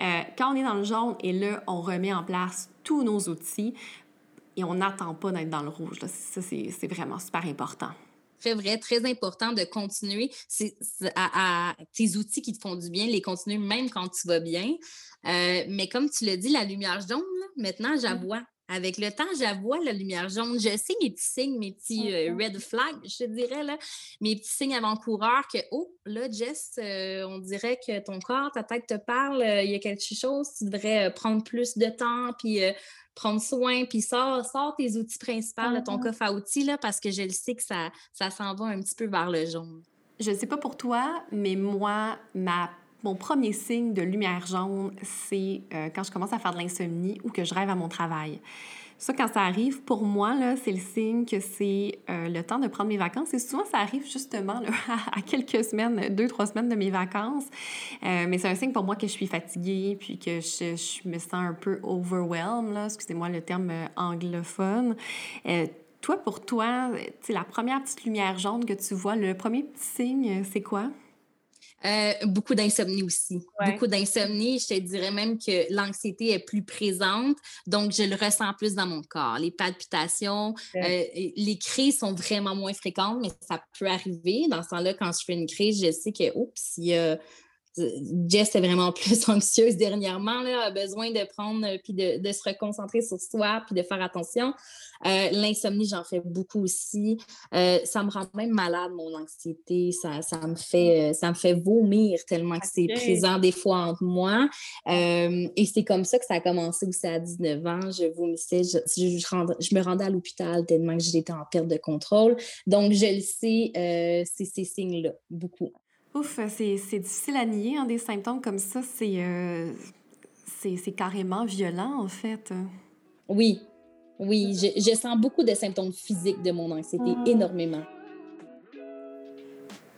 Euh, quand on est dans le jaune et là, on remet en place tous nos outils et on n'attend pas d'être dans le rouge. Ça, c'est vraiment super important très vrai, très important de continuer à, tes outils qui te font du bien, les continuer même quand tu vas bien. Euh, mais comme tu l'as dit, la lumière jaune, maintenant, mmh. j'avoue. Avec le temps, j'avoue la lumière jaune. Je sais mes petits signes, mes petits euh, red flags, je te dirais, là, mes petits signes avant-coureurs que, oh, là, Jess, euh, on dirait que ton corps, ta tête te parle, il y a quelque chose, tu devrais prendre plus de temps, puis prendre soin, puis sors, sors tes outils principaux ton coffre à outils, là, parce que je le sais que ça, ça s'en va un petit peu vers le jaune. Je ne sais pas pour toi, mais moi, ma mon premier signe de lumière jaune, c'est euh, quand je commence à faire de l'insomnie ou que je rêve à mon travail. Ça, quand ça arrive, pour moi, c'est le signe que c'est euh, le temps de prendre mes vacances. Et souvent, ça arrive justement (laughs) à quelques semaines, deux, trois semaines de mes vacances. Euh, mais c'est un signe pour moi que je suis fatiguée, puis que je, me sens un peu overwhelmed, excusez-moi le terme anglophone. toi, pour toi, la première petite lumière jaune que tu vois, le premier petit signe, c'est quoi? Euh, beaucoup d'insomnie aussi. Beaucoup d'insomnie. Je te dirais même que l'anxiété est plus présente, donc je le ressens plus dans mon corps. Les palpitations, euh, les crises sont vraiment moins fréquentes, mais ça peut arriver. Dans ce temps-là, quand je fais une crise, je sais que, oups, il y a Jess est vraiment (laughs) plus anxieuse dernièrement, là, a besoin de prendre euh, puis de, de, se reconcentrer sur soi puis de faire attention. Euh, l'insomnie, j'en fais beaucoup aussi. Euh, ça me rend même malade, mon anxiété. Ça, ça, me, fait, ça me fait vomir tellement que c'est présent des fois entre moi. et c'est comme ça que ça a commencé aussi à 19 ans. Je vomissais, je, je, me rendais à l'hôpital tellement que j'étais en perte de contrôle. Donc, je le sais, c'est ces signes-là, beaucoup. Ouf, c'est difficile à nier. Hein, des symptômes comme ça, euh, c'est carrément violent, en fait. Oui, oui. Je, je, sens beaucoup de symptômes physiques de mon anxiété, ah. énormément.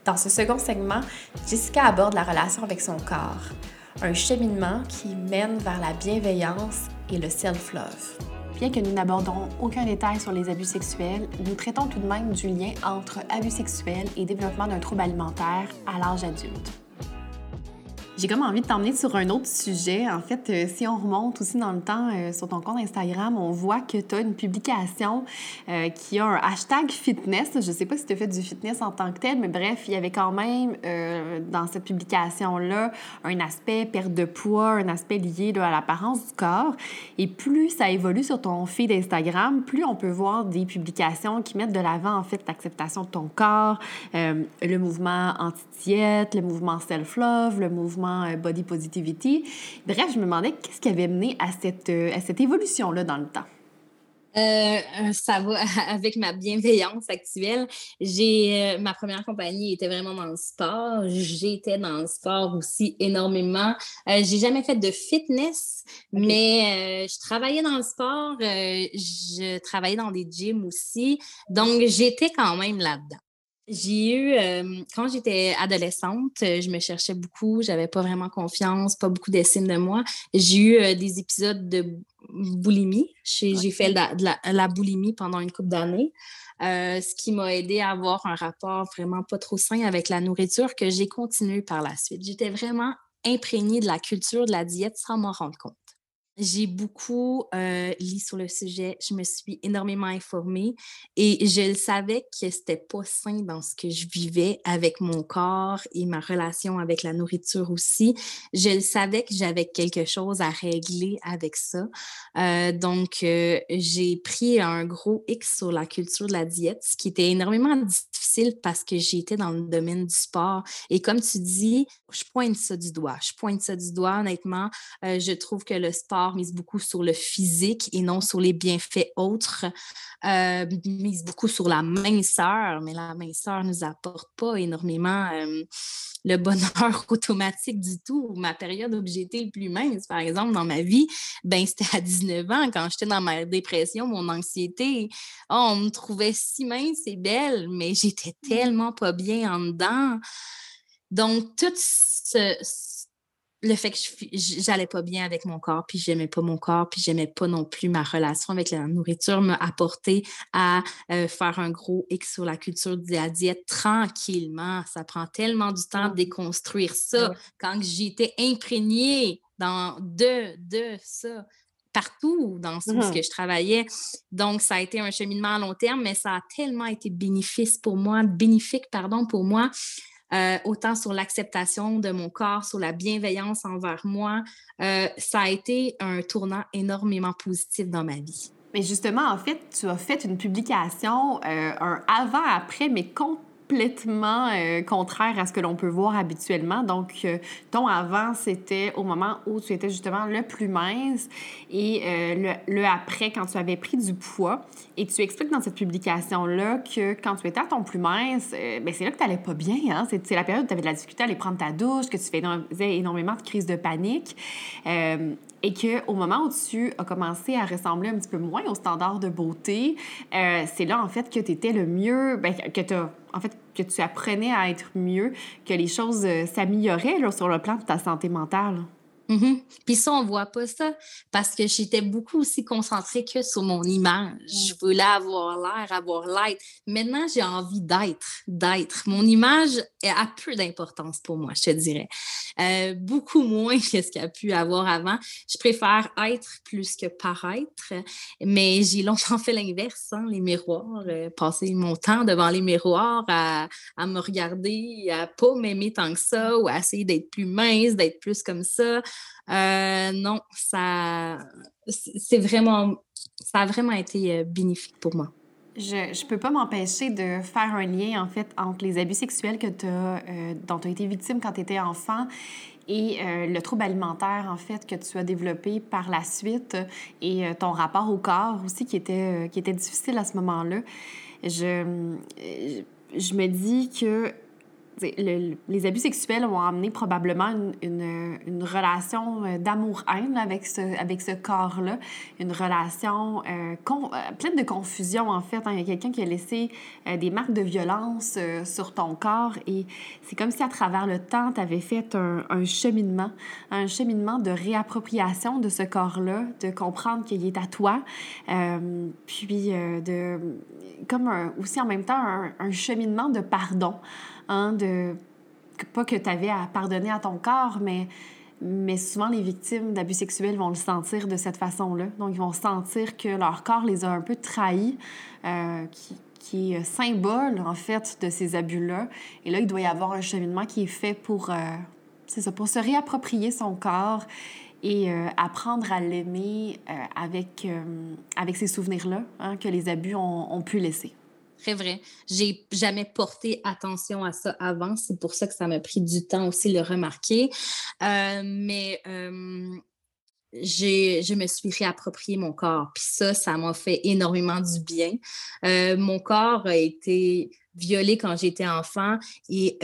Dans ce second segment, Jessica aborde la relation avec son corps, un cheminement qui mène vers la bienveillance et le self-love. Bien que nous n'abordons aucun détail sur les abus sexuels, nous traitons tout de même du lien entre abus sexuels et développement d'un trouble alimentaire à l'âge adulte. J'ai comme envie de t'emmener sur un autre sujet. En fait, euh, si on remonte aussi dans le temps euh, sur ton compte Instagram, on voit que tu as une publication euh, qui a un hashtag fitness. Je ne sais pas si tu as fait du fitness en tant que tel, mais bref, il y avait quand même dans cette publication-là un aspect perte de poids, un aspect lié à l'apparence du corps. Et plus ça évolue sur ton feed Instagram, plus on peut voir des publications qui mettent de l'avant en fait l'acceptation de ton corps, le mouvement anti-diète, le mouvement self-love, le mouvement euh, body positivity. Bref, je me demandais qu'est-ce qui avait mené à cette, euh, à cette évolution-là dans le temps? Euh, ça va (laughs) avec ma bienveillance actuelle. J'ai ma première compagnie était vraiment dans le sport. J'étais dans le sport aussi énormément. j'ai jamais fait de fitness, mais je travaillais dans le sport. je travaillais dans des gyms aussi. Donc, j'étais quand même là-dedans. J'ai eu, euh, quand j'étais adolescente, euh, je me cherchais beaucoup, j'avais pas vraiment confiance, pas beaucoup d'estime de moi. J'ai eu euh, des épisodes de boulimie. J'ai fait de la, boulimie pendant une couple d'années, ce qui m'a aidé à avoir un rapport vraiment pas trop sain avec la nourriture que j'ai continué par la suite. J'étais vraiment imprégnée de la culture de la diète sans m'en rendre compte. J'ai beaucoup euh, lu sur le sujet, je me suis énormément informée et je savais que c'était pas sain dans ce que je vivais avec mon corps et ma relation avec la nourriture aussi. Je savais que j'avais quelque chose à régler avec ça. Euh, donc, euh, j'ai pris un gros X sur la culture de la diète, ce qui était énormément difficile parce que j'étais dans le domaine du sport. Et comme tu dis, je pointe ça du doigt. Je pointe ça du doigt, honnêtement. je trouve que le sport mise beaucoup sur le physique et non sur les bienfaits autres, euh, mise beaucoup sur la minceur, mais la minceur ne nous apporte pas énormément euh, le bonheur (laughs) automatique du tout. Ma période où j'ai été le plus mince, par exemple, dans ma vie, ben, c'était à 19 ans, quand j'étais dans ma dépression, mon anxiété. Oh, on me trouvait si mince et belle, mais j'étais mmh. tellement pas bien en dedans. Donc, tout ce, le fait que j'allais pas bien avec mon corps, puis j'aimais pas mon corps, puis j'aimais pas non plus ma relation avec la nourriture m'a apporté à euh, faire un gros X sur la culture de la diète tranquillement. Ça prend tellement du temps de déconstruire ça. Quand j'étais imprégnée dans de, de ça partout dans ce mmh que je travaillais. Donc, ça a été un cheminement à long terme, mais ça a tellement été bénéfique pour moi, bénéfique, pardon, pour moi, euh, autant sur l'acceptation de mon corps, sur la bienveillance envers moi. Euh, ça a été un tournant énormément positif dans ma vie. Mais justement, en fait, tu as fait une publication, euh, un avant-après, mais complètement complètement euh, contraire à ce que l'on peut voir habituellement. Donc, euh, ton avant, c'était au moment où tu étais justement le plus mince et euh, le, après, quand tu avais pris du poids. Et tu expliques dans cette publication-là que quand tu étais à ton plus mince, ben, c'est là que tu n'allais pas bien. Hein? C'est la période où tu avais de la difficulté à aller prendre ta douche, que tu faisais énormément de crises de panique et qu'au moment où tu as commencé à ressembler un petit peu moins aux standards de beauté, c'est là, en fait, que tu étais le mieux, ben, que tu as en fait, que tu apprenais à être mieux, que les choses euh, s'amélioraient sur le plan de ta santé mentale? Mm-hmm. Puis ça, on voit pas ça parce que j'étais beaucoup aussi concentrée que sur mon image. Je voulais avoir l'air, avoir l'être. Maintenant, j'ai envie d'être, d'être. Mon image a peu d'importance pour moi, je te dirais. Euh, beaucoup moins (laughs) que ce qu'il a pu avoir avant. Je préfère être plus que paraître, mais j'ai longtemps fait l'inverse, hein, les miroirs, euh, passer mon temps devant les miroirs à, à me regarder, à pas m'aimer tant que ça ou à essayer d'être plus mince, d'être plus comme ça. Euh, non, ça, c'est vraiment, ça a vraiment été euh, bénéfique pour moi. Je ne peux pas m'empêcher de faire un lien, en fait, entre les abus sexuels que as, euh, dont tu as été victime quand tu étais enfant et le trouble alimentaire, en fait, que tu as développé par la suite et ton rapport au corps aussi qui était, qui était difficile à ce moment-là. Je, je me dis que les abus sexuels ont amené probablement une, une, relation euh, d'amour-haine avec ce, avec ce corps-là, une relation euh, euh, pleine de confusion, en fait. Hein. Il y a quelqu'un qui a laissé des marques de violence sur ton corps et c'est comme si à travers le temps, tu avais fait un, un, cheminement, un cheminement de réappropriation de ce corps-là, de comprendre qu'il est à toi, puis de, comme aussi en même temps un, un cheminement de pardon. De pas que tu avais à pardonner à ton corps, mais, mais souvent les victimes d'abus sexuels vont le sentir de cette façon-là. Donc, ils vont sentir que leur corps les a un peu trahis, euh, qui, qui est symbole, en fait, de ces abus-là. Et là, il doit y avoir un cheminement qui est fait pour, euh, c'est ça, pour se réapproprier son corps et euh, apprendre à l'aimer avec, avec ces souvenirs-là hein, que les abus ont pu laisser très vrai. J'ai jamais porté attention à ça avant. C'est pour ça que ça m'a pris du temps aussi de le remarquer. Euh, mais euh, je me suis réapproprié mon corps. Puis ça, ça m'a fait énormément du bien. Euh, mon corps a été violé quand j'étais enfant et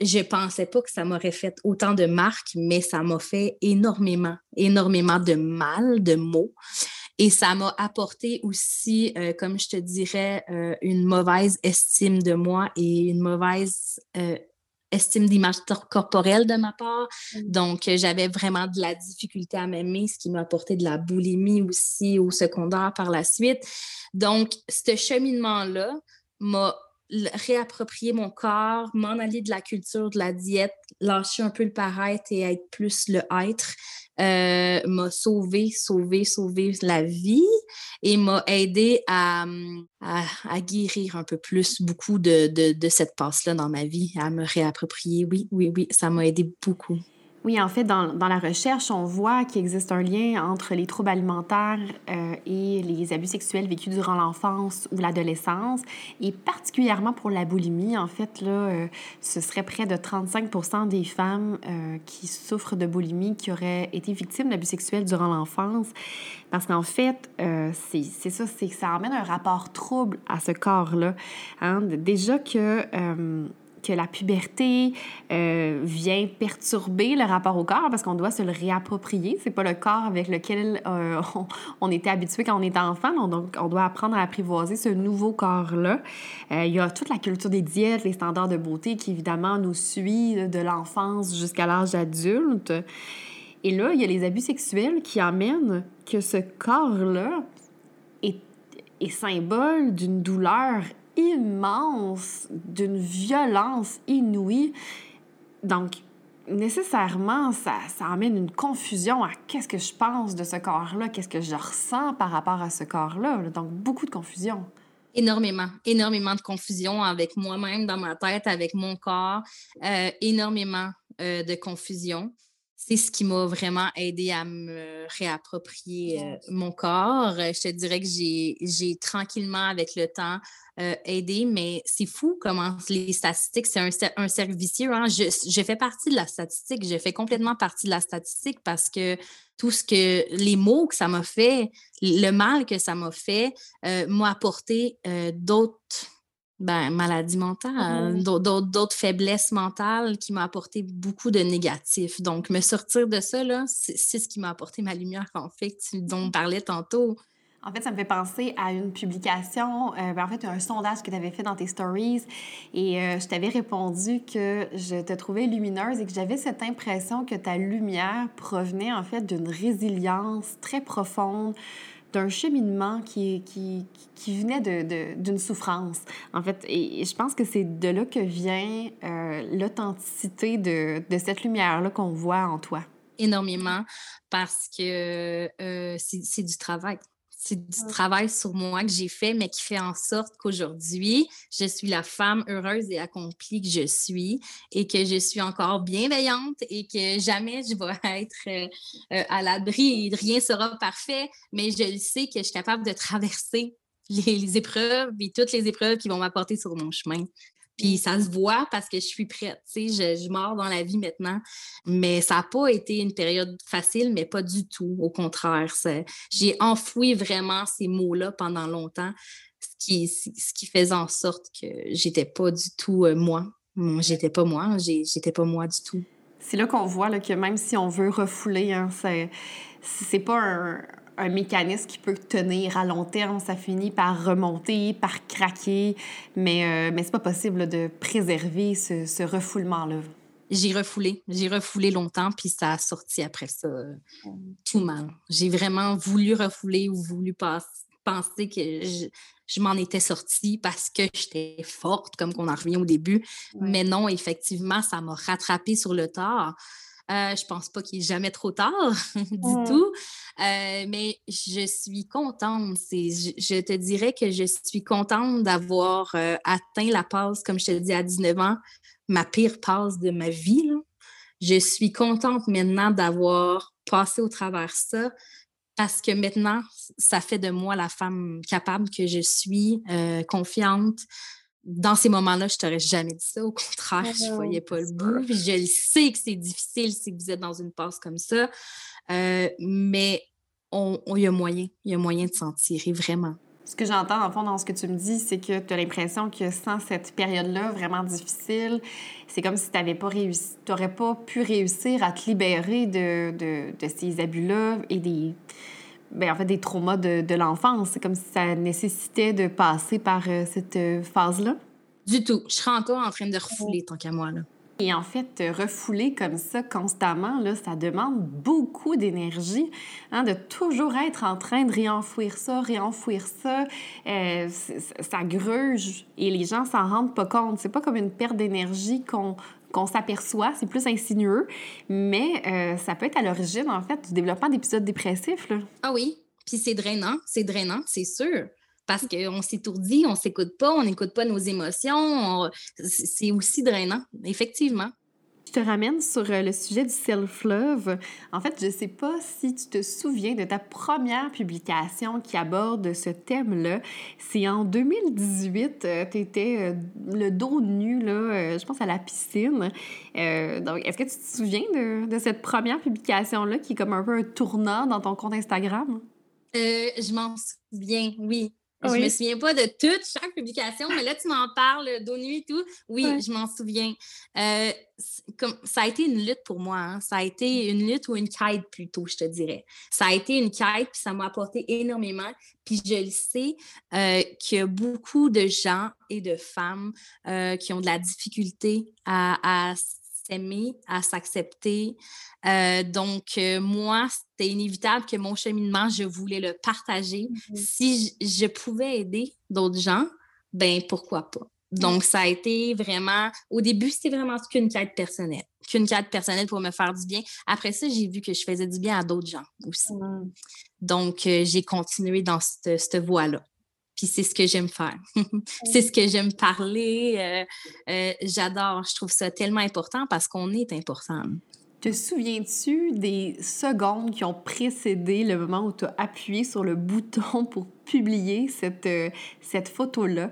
je pensais pas que ça m'aurait fait autant de marques, mais ça m'a fait énormément, énormément de mal, de maux. Et ça m'a apporté aussi, euh, comme je te dirais, euh, une mauvaise estime de moi et une mauvaise euh, estime d'image corporelle de ma part. Mmh. Donc, j'avais vraiment de la difficulté à m'aimer, ce qui m'a apporté de la boulimie aussi au secondaire par la suite. Donc, ce cheminement-là m'a réapproprié mon corps, m'en aller de la culture, de la diète, lâcher un peu le paraître et être plus le être, euh, m'a sauvé, sauvé, sauvé la vie et m'a aidé à, guérir un peu plus beaucoup de, de, de cette passe-là dans ma vie, à me réapproprier. Oui, oui, oui, ça m'a aidé beaucoup. Oui, en fait, dans, dans, la recherche, on voit qu'il existe un lien entre les troubles alimentaires euh, et les abus sexuels vécus durant l'enfance ou l'adolescence, et particulièrement pour la boulimie. En fait, là, euh, ce serait près de 35% des femmes euh, qui souffrent de boulimie qui auraient été victimes d'abus sexuels durant l'enfance, parce qu'en fait, c'est ça, c'est que ça amène un rapport trouble à ce corps-là. Hein? Déjà que que la puberté euh, vient perturber le rapport au corps parce qu'on doit se le réapproprier. C'est pas le corps avec lequel euh, (laughs) on, était habitué quand on était enfant. Donc, on doit apprendre à apprivoiser ce nouveau corps-là. Euh, il y a toute la culture des diètes, les standards de beauté qui, évidemment, nous suit de l'enfance jusqu'à l'âge adulte. Et là, il y a les abus sexuels qui amènent que ce corps-là est, est symbole d'une douleur immense, d'une violence inouïe. Donc, nécessairement, ça, ça amène une confusion à qu'est-ce que je pense de ce corps-là, qu'est-ce que je ressens par rapport à ce corps-là. Donc, beaucoup de confusion. Énormément, énormément de confusion avec moi-même dans ma tête, avec mon corps, euh, énormément euh, de confusion c'est ce qui m'a vraiment aidé à me réapproprier euh, mon corps. Euh, je te dirais que j'ai tranquillement, avec le temps, euh, aidé, mais c'est fou comment les statistiques, c'est un, un cercle vicieux. Hein. Je, je, fais partie de la statistique, je fais complètement partie de la statistique parce que tout ce que les mots que ça m'a fait, le mal que ça m'a fait, m'a apporté d'autres ben, maladie mentale, mmh d'autres faiblesses mentales qui m'ont apporté beaucoup de négatifs. Donc, me sortir de ça, c'est ce qui m'a apporté ma lumière, en fait, dont on parlait tantôt. En fait, ça me fait penser à une publication, euh, ben, en fait, un sondage que tu avais fait dans tes stories et euh, je t'avais répondu que je te trouvais lumineuse et que j'avais cette impression que ta lumière provenait en fait d'une résilience très profonde, d'un cheminement qui, qui, qui venait d'une souffrance, en fait. Et, je pense que c'est de là que vient euh, l'authenticité de, de cette lumière-là qu'on voit en toi. Énormément, parce que euh, c'est du travail c'est du travail sur moi que j'ai fait, mais qui fait en sorte qu'aujourd'hui, je suis la femme heureuse et accomplie que je suis et que je suis encore bienveillante et que jamais je vais (laughs) être euh, euh, à l'abri et rien sera parfait, mais je sais que je suis capable de traverser les épreuves et toutes les épreuves qui vont m'apporter sur mon chemin. Puis ça se voit parce que je suis prête. Tu sais, je, je mords dans la vie maintenant. Mais ça n'a pas été une période facile, mais pas du tout. Au contraire, j'ai enfoui vraiment ces mots-là pendant longtemps, ce qui, ce qui faisait en sorte que j'étais pas du tout euh, moi. J'étais pas moi, j'étais pas moi du tout. C'est là qu'on voit là, que même si on veut refouler, hein, c'est pas un, un mécanisme qui peut tenir à long terme. Ça finit par remonter, par craquer, mais, euh, mais c'est pas possible de préserver ce, ce refoulement-là. J'ai refoulé, j'ai refoulé longtemps, puis ça a sorti après ça tout mal. J'ai vraiment voulu refouler ou voulu penser que je, je m'en étais sortie parce que j'étais forte, comme qu'on en revient au début. Mais non, effectivement, ça m'a rattrapé sur le tard. Euh, je pense pas qu'il est jamais trop tard (laughs) du mmh. tout. Euh, mais je suis contente. Je, je, te dirais que je suis contente d'avoir euh, atteint la passe, comme je te dis, à 19 ans, ma pire passe de ma vie. Je suis contente maintenant d'avoir passé au travers ça parce que maintenant, ça fait de moi la femme capable que je suis, confiante, dans ces moments-là, je t'aurais jamais dit ça. Au contraire, je ne voyais pas le bout. je sais que c'est difficile si vous êtes dans une passe comme ça, euh, mais il y a moyen. Il y a moyen de s'en tirer, vraiment. Ce que j'entends, en fond, dans ce que tu me dis, c'est que tu as l'impression que sans cette période-là vraiment difficile, c'est comme si tu n'avais pas réussi, tu n'aurais pas pu réussir à te libérer de, de, de ces abus-là et des, ben, en fait, des traumas de, de l'enfance. C'est comme si ça nécessitait de passer par euh, cette euh, phase-là. Du tout. Je serais encore en train de refouler tant qu'à moi. Là. Et en fait, refouler comme ça constamment, là, ça demande beaucoup d'énergie, hein, de toujours être en train de réenfouir ça, réenfouir ça. Euh, ça gruge et les gens s'en rendent pas compte. C'est pas comme une perte d'énergie qu'on qu'on s'aperçoit, c'est plus insinueux, mais euh, ça peut être à l'origine, en fait, du développement d'épisodes dépressifs. Là. Ah oui, puis c'est drainant, c'est drainant, c'est sûr parce qu'on s'étourdit, on s'écoute pas, on n'écoute pas nos émotions. C'est aussi drainant, effectivement. Je te ramène sur euh, le sujet du self-love. En fait, je ne sais pas si tu te souviens de ta première publication qui aborde ce thème-là. C'est en 2018, tu étais le dos nu, là, euh, je pense, à la piscine. Euh, donc, est-ce que tu te souviens de, de cette première publication-là qui est comme un peu un tournant dans ton compte Instagram? je m'en souviens, oui. Je me souviens pas de toute chaque publication, mais là, tu m'en parles dos nuit et tout. Oui, je m'en souviens. Euh, comme, ça a été une lutte pour moi. Hein. Ça a été une lutte ou une quête plutôt, je te dirais. Ça a été une quête, puis ça m'a apporté énormément. Puis je le sais euh, qu'il y a beaucoup de gens et de femmes euh, qui ont de la difficulté à, à s'aimer, à s'accepter. Euh, donc, euh, moi, c'était inévitable que mon cheminement, je voulais le partager. Mm-hmm. Si je, pouvais aider d'autres gens, ben pourquoi pas? Donc, ça a été vraiment, au début, c'était vraiment qu'une quête personnelle, qu'une quête personnelle pour me faire du bien. Après ça, j'ai vu que je faisais du bien à d'autres gens aussi. Mm. Donc, euh, j'ai continué dans cette, cette voie-là. Puis c'est ce que j'aime faire. (laughs) c'est ce que j'aime parler. Euh, euh, j'adore. Je trouve ça tellement important parce qu'on est important. Te souviens-tu des secondes qui ont précédé le moment où tu as appuyé sur le bouton pour publier cette, euh, cette photo-là?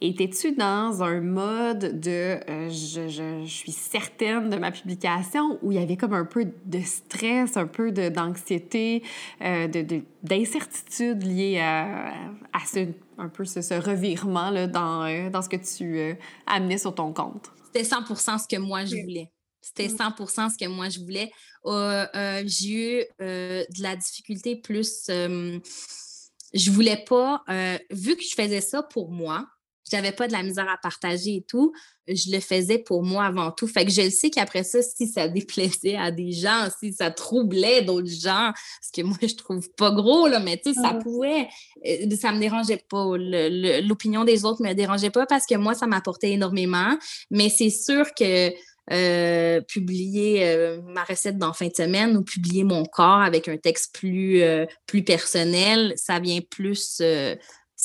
Étais-tu dans un mode de je, je, je, suis certaine de ma publication où il y avait comme un peu de stress, un peu d'anxiété, de, d'incertitude liée à, à ce un peu ce, revirement là, dans, euh, dans ce que tu euh, amenais sur ton compte? C'était 100% ce que moi je voulais. C'était 100 mm. ce que moi je voulais. Euh, j'ai eu de la difficulté plus. je voulais pas, vu que je faisais ça pour moi, j'avais pas de la misère à partager et tout. Je le faisais pour moi avant tout. Fait que je le sais qu'après ça, si ça déplaisait à des gens, si ça troublait d'autres gens, ce que moi, je trouve pas gros, là, mais tu sais, ça pouvait, euh, ça me dérangeait pas. L'opinion des autres me dérangeait pas parce que moi, ça m'apportait énormément. Mais c'est sûr que euh, publier euh, ma recette dans fin de semaine ou publier mon corps avec un texte plus, plus personnel, ça vient plus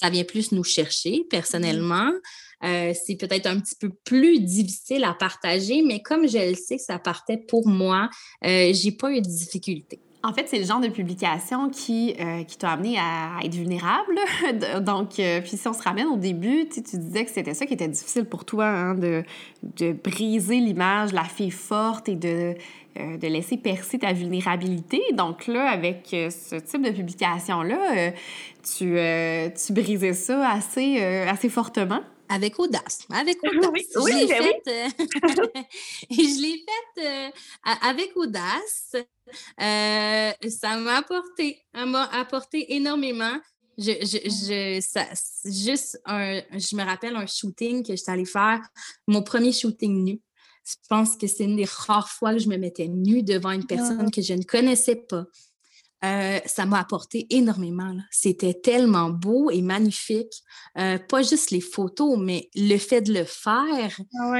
ça vient plus nous chercher personnellement. Euh, c'est peut-être un petit peu plus difficile à partager, mais comme je le sais que ça partait pour moi, euh, j'ai pas eu de difficulté. En fait, c'est le genre de publication qui, euh, qui t'a amené à être vulnérable. (laughs) Donc, euh, puis si on se ramène au début, tu disais que c'était ça qui était difficile pour toi, hein, de, de briser l'image, la fille forte et de, euh, de laisser percer ta vulnérabilité. Donc là, avec ce type de publication-là, tu, tu brisais ça assez, assez fortement. Avec audace, avec audace. oui, je l'ai ben faite (laughs) je l'ai faite avec audace. Euh, ça m'a apporté, m'a apporté énormément. Je, je, je, ça, juste un, je me rappelle un shooting que j'étais allée faire, mon premier shooting nu. Je pense que c'est une des rares fois que je me mettais nue devant une personne que je ne connaissais pas. Euh, ça m'a apporté énormément. C'était tellement beau et magnifique. Euh, pas juste les photos, mais le fait de le faire. Ah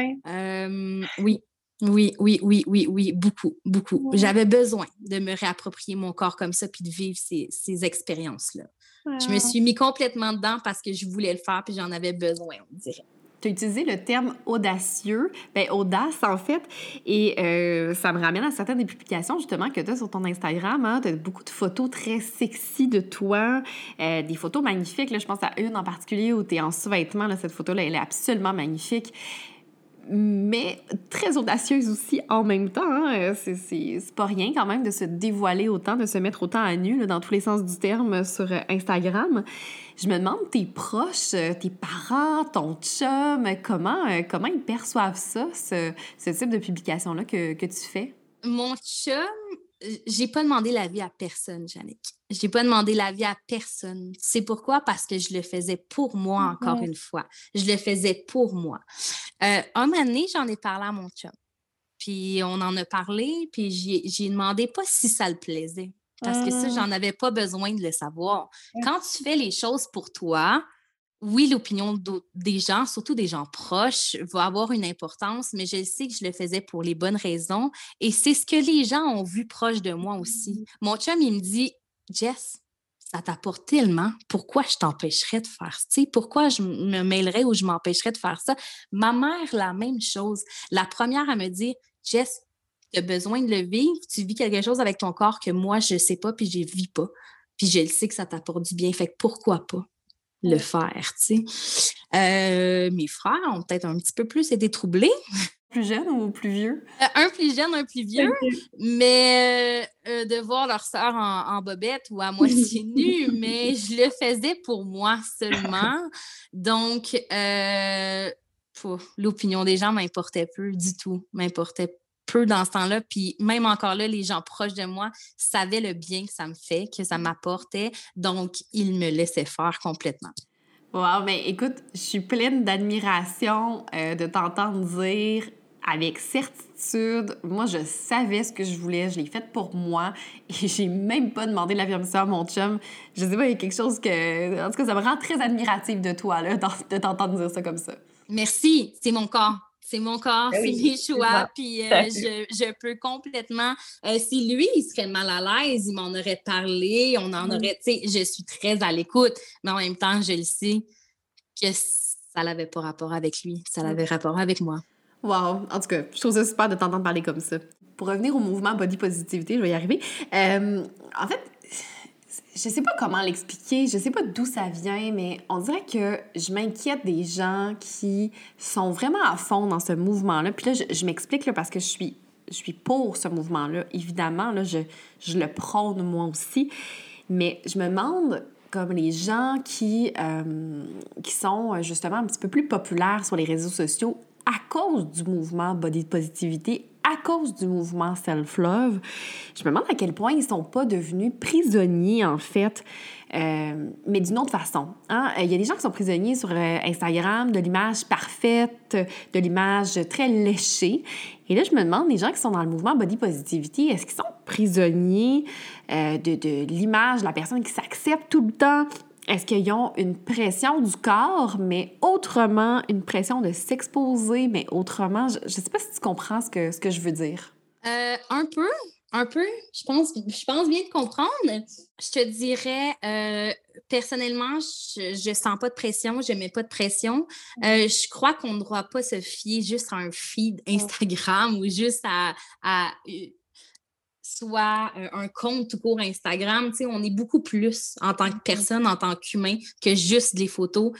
oui, oui, oui, oui, oui, oui, beaucoup, beaucoup. J'avais besoin de me réapproprier mon corps comme ça puis de vivre ces, ces expériences-là. Je me suis mis complètement dedans parce que je voulais le faire puis j'en avais besoin, on dirait. Tu as utilisé le terme audacieux, ben audace en fait, et euh, ça me ramène à certaines des publications justement que tu as sur ton Instagram. Hein, tu as beaucoup de photos très sexy de toi, euh, des photos magnifiques. Je pense à une en particulier où tu es en sous-vêtements. Cette photo-là, elle est absolument magnifique mais très audacieuse aussi en même temps. Hein. C'est pas rien quand même de se dévoiler autant, de se mettre autant à nu dans tous les sens du terme sur Instagram. Je me demande, tes proches, tes parents, ton chum, comment, comment ils perçoivent ça, ce, ce type de publication-là que, que tu fais? Mon chum, j'ai pas demandé l'avis à personne, Jannick. J'ai pas demandé l'avis à personne. C'est pourquoi? Parce que je le faisais pour moi, encore une fois. Je le faisais pour moi. Euh, un moment donné, j'en ai parlé à mon chum. Puis on en a parlé, puis j'ai demandé pas si ça le plaisait. Parce que ça, ah. j'en avais pas besoin de le savoir. Quand tu fais les choses pour toi, oui, l'opinion des gens, surtout des gens proches, va avoir une importance, mais je sais que je le faisais pour les bonnes raisons. Et c'est ce que les gens ont vu proche de moi aussi. Mmh. Mon chum, il me dit, Jess, ça t'apporte tellement. Pourquoi je t'empêcherais de faire ça? Pourquoi je me mêlerais ou je m'empêcherais de faire ça? Ma mère, la même chose. La première à me dire, Jess, tu as besoin de le vivre, tu vis quelque chose avec ton corps que moi, je ne sais pas, puis je ne vis pas. Puis je le sais que ça t'apporte du bien. Fait que pourquoi pas? Le faire, tu sais. Euh, mes frères ont peut-être un petit peu plus été troublés. (laughs) Plus jeunes ou plus vieux? Euh, un plus jeune, un plus vieux, mais euh, de voir leur sœur en, bobette ou à moitié (laughs) nue, mais je le faisais pour moi seulement. Donc, l'opinion des gens m'importait peu du tout, m'importait peu dans ce temps-là. Puis même encore là, les gens proches de moi savaient le bien que ça me fait, que ça m'apportait. Donc, ils me laissaient faire complètement. Wow, mais écoute, je suis pleine d'admiration euh, de t'entendre dire avec certitude, moi, je savais ce que je voulais, je l'ai fait pour moi et (laughs) j'ai même pas demandé la permission à mon chum. Je sais pas, il y a quelque chose que. En tout cas, ça me rend très admirative de toi, là, de t'entendre dire ça comme ça. Merci, c'est mon corps. C'est mon corps, ben c'est mes choix, puis euh, je, je, peux complètement. Euh, si lui, il serait mal à l'aise, il m'en aurait parlé, on en aurait. Tu sais, je suis très à l'écoute, mais en même temps, je le sais que ça n'avait pas rapport avec lui, ça avait rapport avec moi. Wow! En tout cas, je trouve ça super de t'entendre parler comme ça. Pour revenir au mouvement body positivité, je vais y arriver. Euh, en fait, je sais pas comment l'expliquer, je sais pas d'où ça vient, mais on dirait que je m'inquiète des gens qui sont vraiment à fond dans ce mouvement-là. Puis là, je, m'explique parce que je suis, je suis pour ce mouvement-là. Évidemment, là, je, je le prône moi aussi. Mais je me demande comme les gens qui, euh, qui sont justement un petit peu plus populaires sur les réseaux sociaux à cause du mouvement body positivité, à cause du mouvement self-love. Je me demande à quel point ils ne sont pas devenus prisonniers, en fait, euh, mais d'une autre façon. Hein. Il y a des gens qui sont prisonniers sur euh, Instagram de l'image parfaite, de l'image très léchée. Et là, je me demande, les gens qui sont dans le mouvement body positivity, est-ce qu'ils sont prisonniers euh, de, de l'image de la personne qui s'accepte tout le temps, est-ce qu'ils ont une pression du corps, mais autrement, une pression de s'exposer, mais autrement? Je ne sais pas si tu comprends ce que, ce que je veux dire. Euh, un peu, un peu. Je pense, je pense bien de comprendre. Je te dirais, euh, personnellement, je ne sens pas de pression, je ne mets pas de pression. Euh, je crois qu'on ne doit pas se fier juste à un feed Instagram ou juste à, à soit euh, un compte tout court Instagram, tu sais, on est beaucoup plus en tant que mm-hmm. personne, en tant qu'humain, que juste des photos.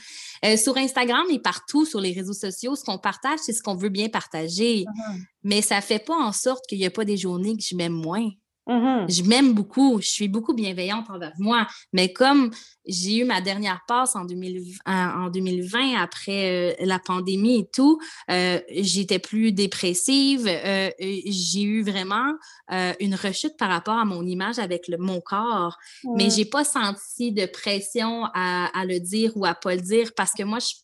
Euh, sur Instagram et partout sur les réseaux sociaux, ce qu'on partage, c'est ce qu'on veut bien partager. Mm-hmm. Mais ça ne fait pas en sorte qu'il n'y a pas des journées que je m'aime moins. Mm-hmm. Je m'aime beaucoup, je suis beaucoup bienveillante envers moi, mais comme j'ai eu ma dernière passe en, 2020, en 2020 après euh, la pandémie et tout, euh, j'étais plus dépressive, euh, j'ai eu vraiment une rechute par rapport à mon image avec le, mon corps, mais j'ai pas senti de pression à, à, le dire ou à pas le dire parce que moi, je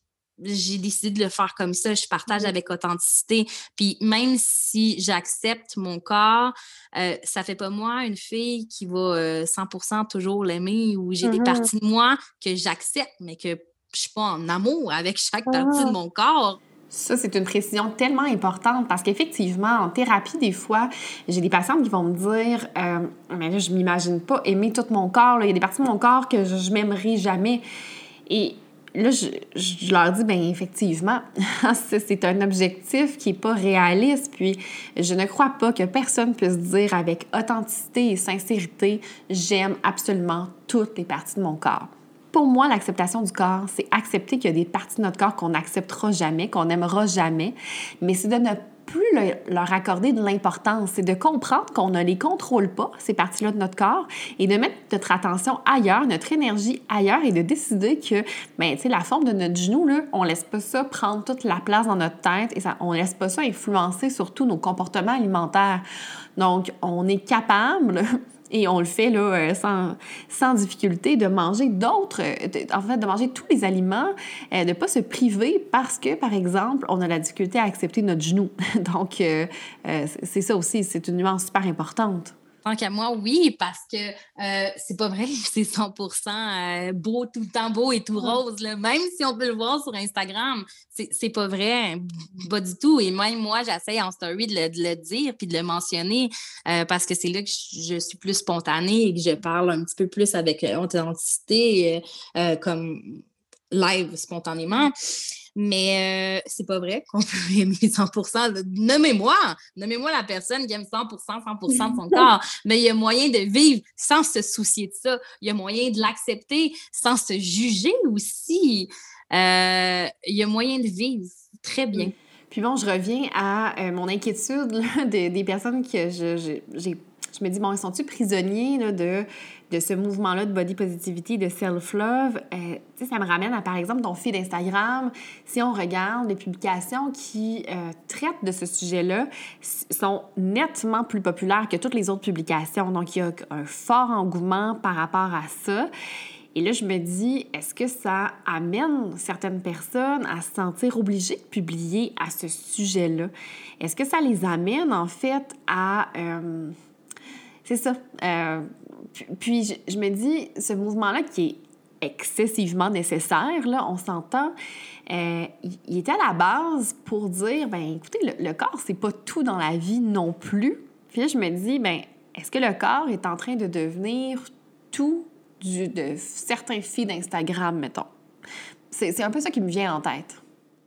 j'ai décidé de le faire comme ça. Je partage avec authenticité. Puis même si j'accepte mon corps, euh, ça fait pas moi une fille qui va 100% euh, toujours l'aimer ou j'ai des mm-hmm. parties de moi que j'accepte, mais que je suis pas en amour avec chaque partie de mm-hmm. mon corps. Ça, c'est une précision tellement importante parce qu'effectivement, en thérapie, des fois, j'ai des patientes qui vont me dire euh, Mais là, je m'imagine pas aimer tout mon corps. Il y a des parties de mon corps que je, je m'aimerais jamais. Et là, je, leur dis, bien, effectivement, (laughs) c'est un objectif qui n'est pas réaliste. Puis, je ne crois pas que personne puisse dire avec authenticité et sincérité, j'aime absolument toutes les parties de mon corps. Pour moi, l'acceptation du corps, c'est accepter qu'il y a des parties de notre corps qu'on n'acceptera jamais, qu'on n'aimera jamais, mais c'est de ne plus leur accorder de l'importance, c'est de comprendre qu'on ne les contrôle pas, ces parties-là de notre corps, et de mettre notre attention ailleurs, notre énergie ailleurs, et de décider que, ben, tu sais, la forme de notre genou, là, on laisse pas ça prendre toute la place dans notre tête, et ça, on laisse pas ça influencer surtout nos comportements alimentaires. Donc, on est capable et on le fait là, euh, sans, sans difficulté de manger d'autres, euh, en fait, de manger tous les aliments, euh, de ne pas se priver parce que, par exemple, on a la difficulté à accepter notre genou. (laughs) Donc, c'est ça aussi, c'est une nuance super importante. Tant qu'à moi, oui, parce que euh, c'est pas vrai que (laughs) c'est 100% euh, beau, tout le temps beau et tout rose. Même si on peut le voir sur Instagram, c'est pas vrai, pas du tout. Et même moi, j'essaie en story de le, dire puis de le mentionner euh, parce que c'est là que je, suis plus spontanée et que je parle un petit peu plus avec authenticité, comme live spontanément. Mais euh, c'est pas vrai qu'on peut (laughs) aimer 100 Nommez-moi, nommez-moi la personne qui aime 100 100 de son (laughs) corps. Mais il y a moyen de vivre sans se soucier de ça. Il y a moyen de l'accepter sans se juger aussi. Euh, il y a moyen de vivre très bien. Puis bon, je reviens à euh, mon inquiétude des, personnes que j'ai. Je me dis, bon, sont-ils prisonniers de de ce mouvement-là de body positivity, de self-love, euh, ça me ramène à, par exemple, ton feed Instagram. Si on regarde les publications qui euh, traitent de ce sujet-là, sont nettement plus populaires que toutes les autres publications. Donc, il y a un fort engouement par rapport à ça. Et là, je me dis, est-ce que ça amène certaines personnes à se sentir obligées de publier à ce sujet-là? Est-ce que ça les amène, en fait, à... Euh, c'est ça. Puis je, me dis, ce mouvement-là qui est excessivement nécessaire, là, on s'entend, euh, il était à la base pour dire, ben écoutez, le, corps, c'est pas tout dans la vie non plus. Puis là, je me dis, ben est-ce que le corps est en train de devenir tout de certains filles d'Instagram, mettons? C'est un peu ça qui me vient en tête.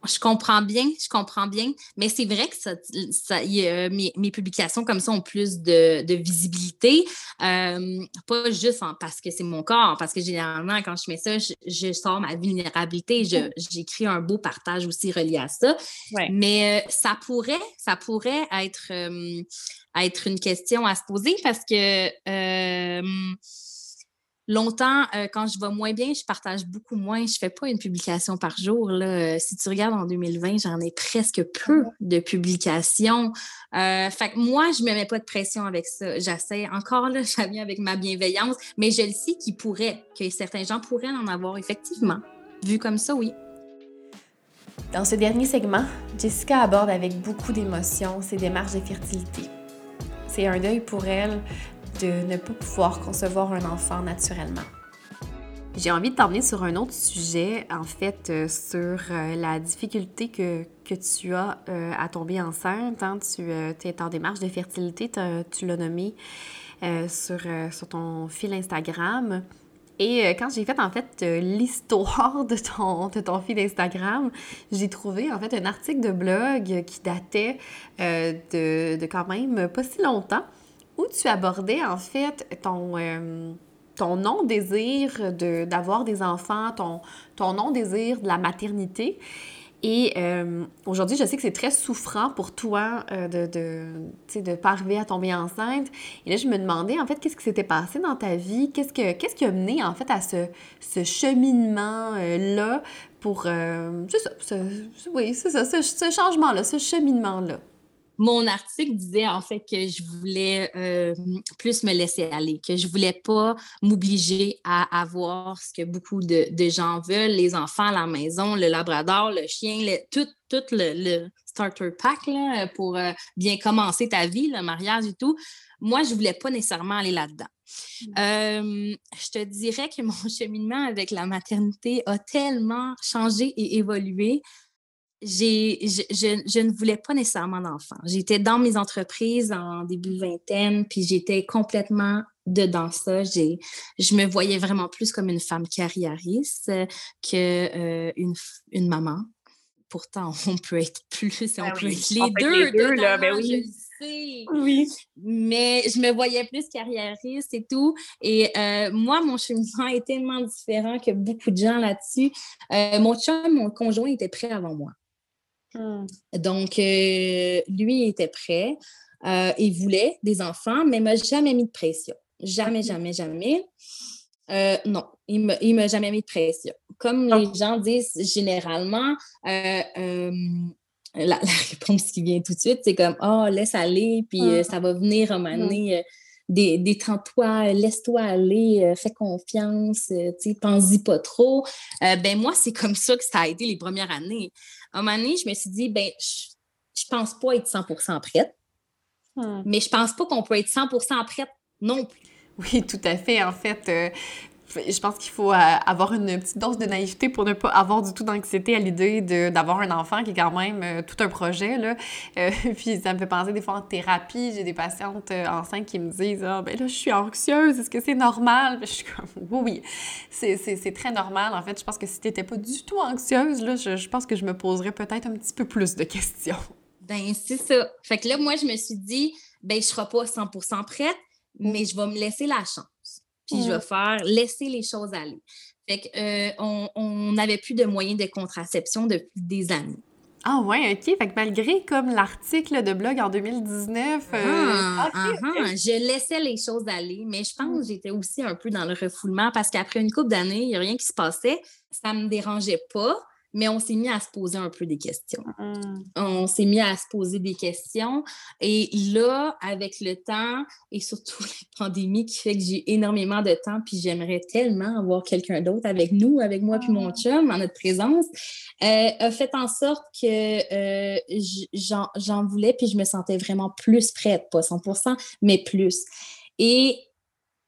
Je comprends bien, je comprends bien, mais c'est vrai que ça, ça mes, mes, publications comme ça ont plus de, de visibilité, euh, pas juste parce que c'est mon corps, parce que généralement, quand je mets ça, je, sors ma vulnérabilité, j'écris un beau partage aussi relié à ça. Mais euh, ça pourrait, ça pourrait être, euh, être une question à se poser parce que Longtemps, euh, quand je vais moins bien, je partage beaucoup moins. Je fais pas une publication par jour. Là. Euh, si tu regardes en 2020, j'en ai presque peu de publications. Euh, fait que moi, je me mets pas de pression avec ça. J'essaie encore là, (laughs) je viens avec ma bienveillance, mais je le sais qu'il pourrait, que certains gens pourraient en avoir effectivement. Vu comme ça, oui. Dans ce dernier segment, Jessica aborde avec beaucoup d'émotion ses démarches de fertilité. C'est un deuil pour elle de ne pas pouvoir concevoir un enfant naturellement. J'ai envie de t'emmener sur un autre sujet, en fait, euh, sur euh, la difficulté que, que tu as euh, à tomber enceinte. Hein. Tu es en démarche de fertilité, tu l'as nommé sur, sur ton fil Instagram. Et quand j'ai fait en fait l'histoire de ton, de ton fil Instagram, j'ai trouvé en fait un article de blog qui datait de, de quand même pas si longtemps où tu abordais en fait ton, euh, ton non-désir d'avoir des enfants, ton, ton non-désir de la maternité. Et euh, aujourd'hui, je sais que c'est très souffrant pour toi euh, de de ne pas arriver à tomber enceinte. Et là, je me demandais, en fait, qu'est-ce qui s'était passé dans ta vie? Qu'est-ce, que, qui a mené, en fait, à ce, ce cheminement-là pour... c'est ça, oui, c'est ça, ce changement-là, ce cheminement-là? Mon article disait en fait que je voulais euh, plus me laisser aller, que je voulais pas m'obliger à avoir ce que beaucoup de, gens veulent, les enfants la maison, le labrador, le chien, tout, tout le, starter pack pour euh, bien commencer ta vie, le mariage et tout. Moi, je voulais pas nécessairement aller là-dedans. Mmh. Euh, je te dirais que mon (laughs) cheminement avec la maternité a tellement changé et évolué j'ai, je, ne voulais pas nécessairement d'enfants. J'étais dans mes entreprises en début vingtaine, puis j'étais complètement dedans ça. J'ai, je me voyais vraiment plus comme une femme carriériste que une, une maman. Pourtant, (laughs) on peut être plus, on ben peut être les deux. deux là, ben oui. Oui. Mais je me voyais plus carriériste et tout. Et euh, moi, mon cheminement est tellement différent que beaucoup de gens là-dessus. Euh, mon chum, mon conjoint était prêt avant moi. Hmm. Donc, euh, lui était prêt. il voulait des enfants, mais il m'a jamais mis de pression. Jamais, jamais, jamais. non, il ne m'a jamais mis de pression. Comme les gens disent généralement, (laughs) la, réponse qui vient tout de suite, c'est comme Oh, laisse aller, puis euh, ça va venir à un moment donné. Euh, détends-toi, laisse-toi aller, euh, fais confiance, tu pense-y pas trop. ben moi, c'est comme ça que ça a été les premières années. À un moment donné, je me suis dit, ben, je, je pense pas être 100% prête, mais je pense pas qu'on peut être 100% prête non plus. Oui, tout à fait. En fait, je pense qu'il faut euh, avoir une petite dose de naïveté pour ne pas avoir du tout d'anxiété à l'idée d'avoir un enfant qui est quand même euh, tout un projet. Là. Euh, (laughs) puis ça me fait penser des fois en thérapie, j'ai des patientes enceintes qui me disent Ah, ben là, je suis anxieuse, est-ce que c'est normal? je suis comme Oui, oui, c'est très normal. En fait, je pense que si tu n'étais pas du tout anxieuse, là, je, je pense que je me poserais peut-être un petit peu plus de questions. Ben, c'est ça. Fait que là, moi, je me suis dit, ben, je ne serai pas 100% prête, mais je vais me laisser la chance puis je vais faire laisser les choses aller. Fait qu'on euh, n'avait plus de moyens de contraception depuis des années. Ah ouais, OK. Fait que malgré comme l'article de blog en 2019... Euh, ah, ah, ah, je laissais les choses aller, mais je pense que j'étais aussi un peu dans le refoulement parce qu'après une couple d'années, il n'y a rien qui se passait. Ça ne me dérangeait pas mais on s'est mis à se poser un peu des questions. Mmh. On s'est mis à se poser des questions. Et là, avec le temps et surtout (laughs) la pandémie qui fait que j'ai énormément de temps, puis j'aimerais tellement avoir quelqu'un d'autre avec nous, avec moi puis mon ah. chum, en notre présence, euh, a fait en sorte que euh, j'en voulais, puis je me sentais vraiment plus prête, pas 100% mais plus. Et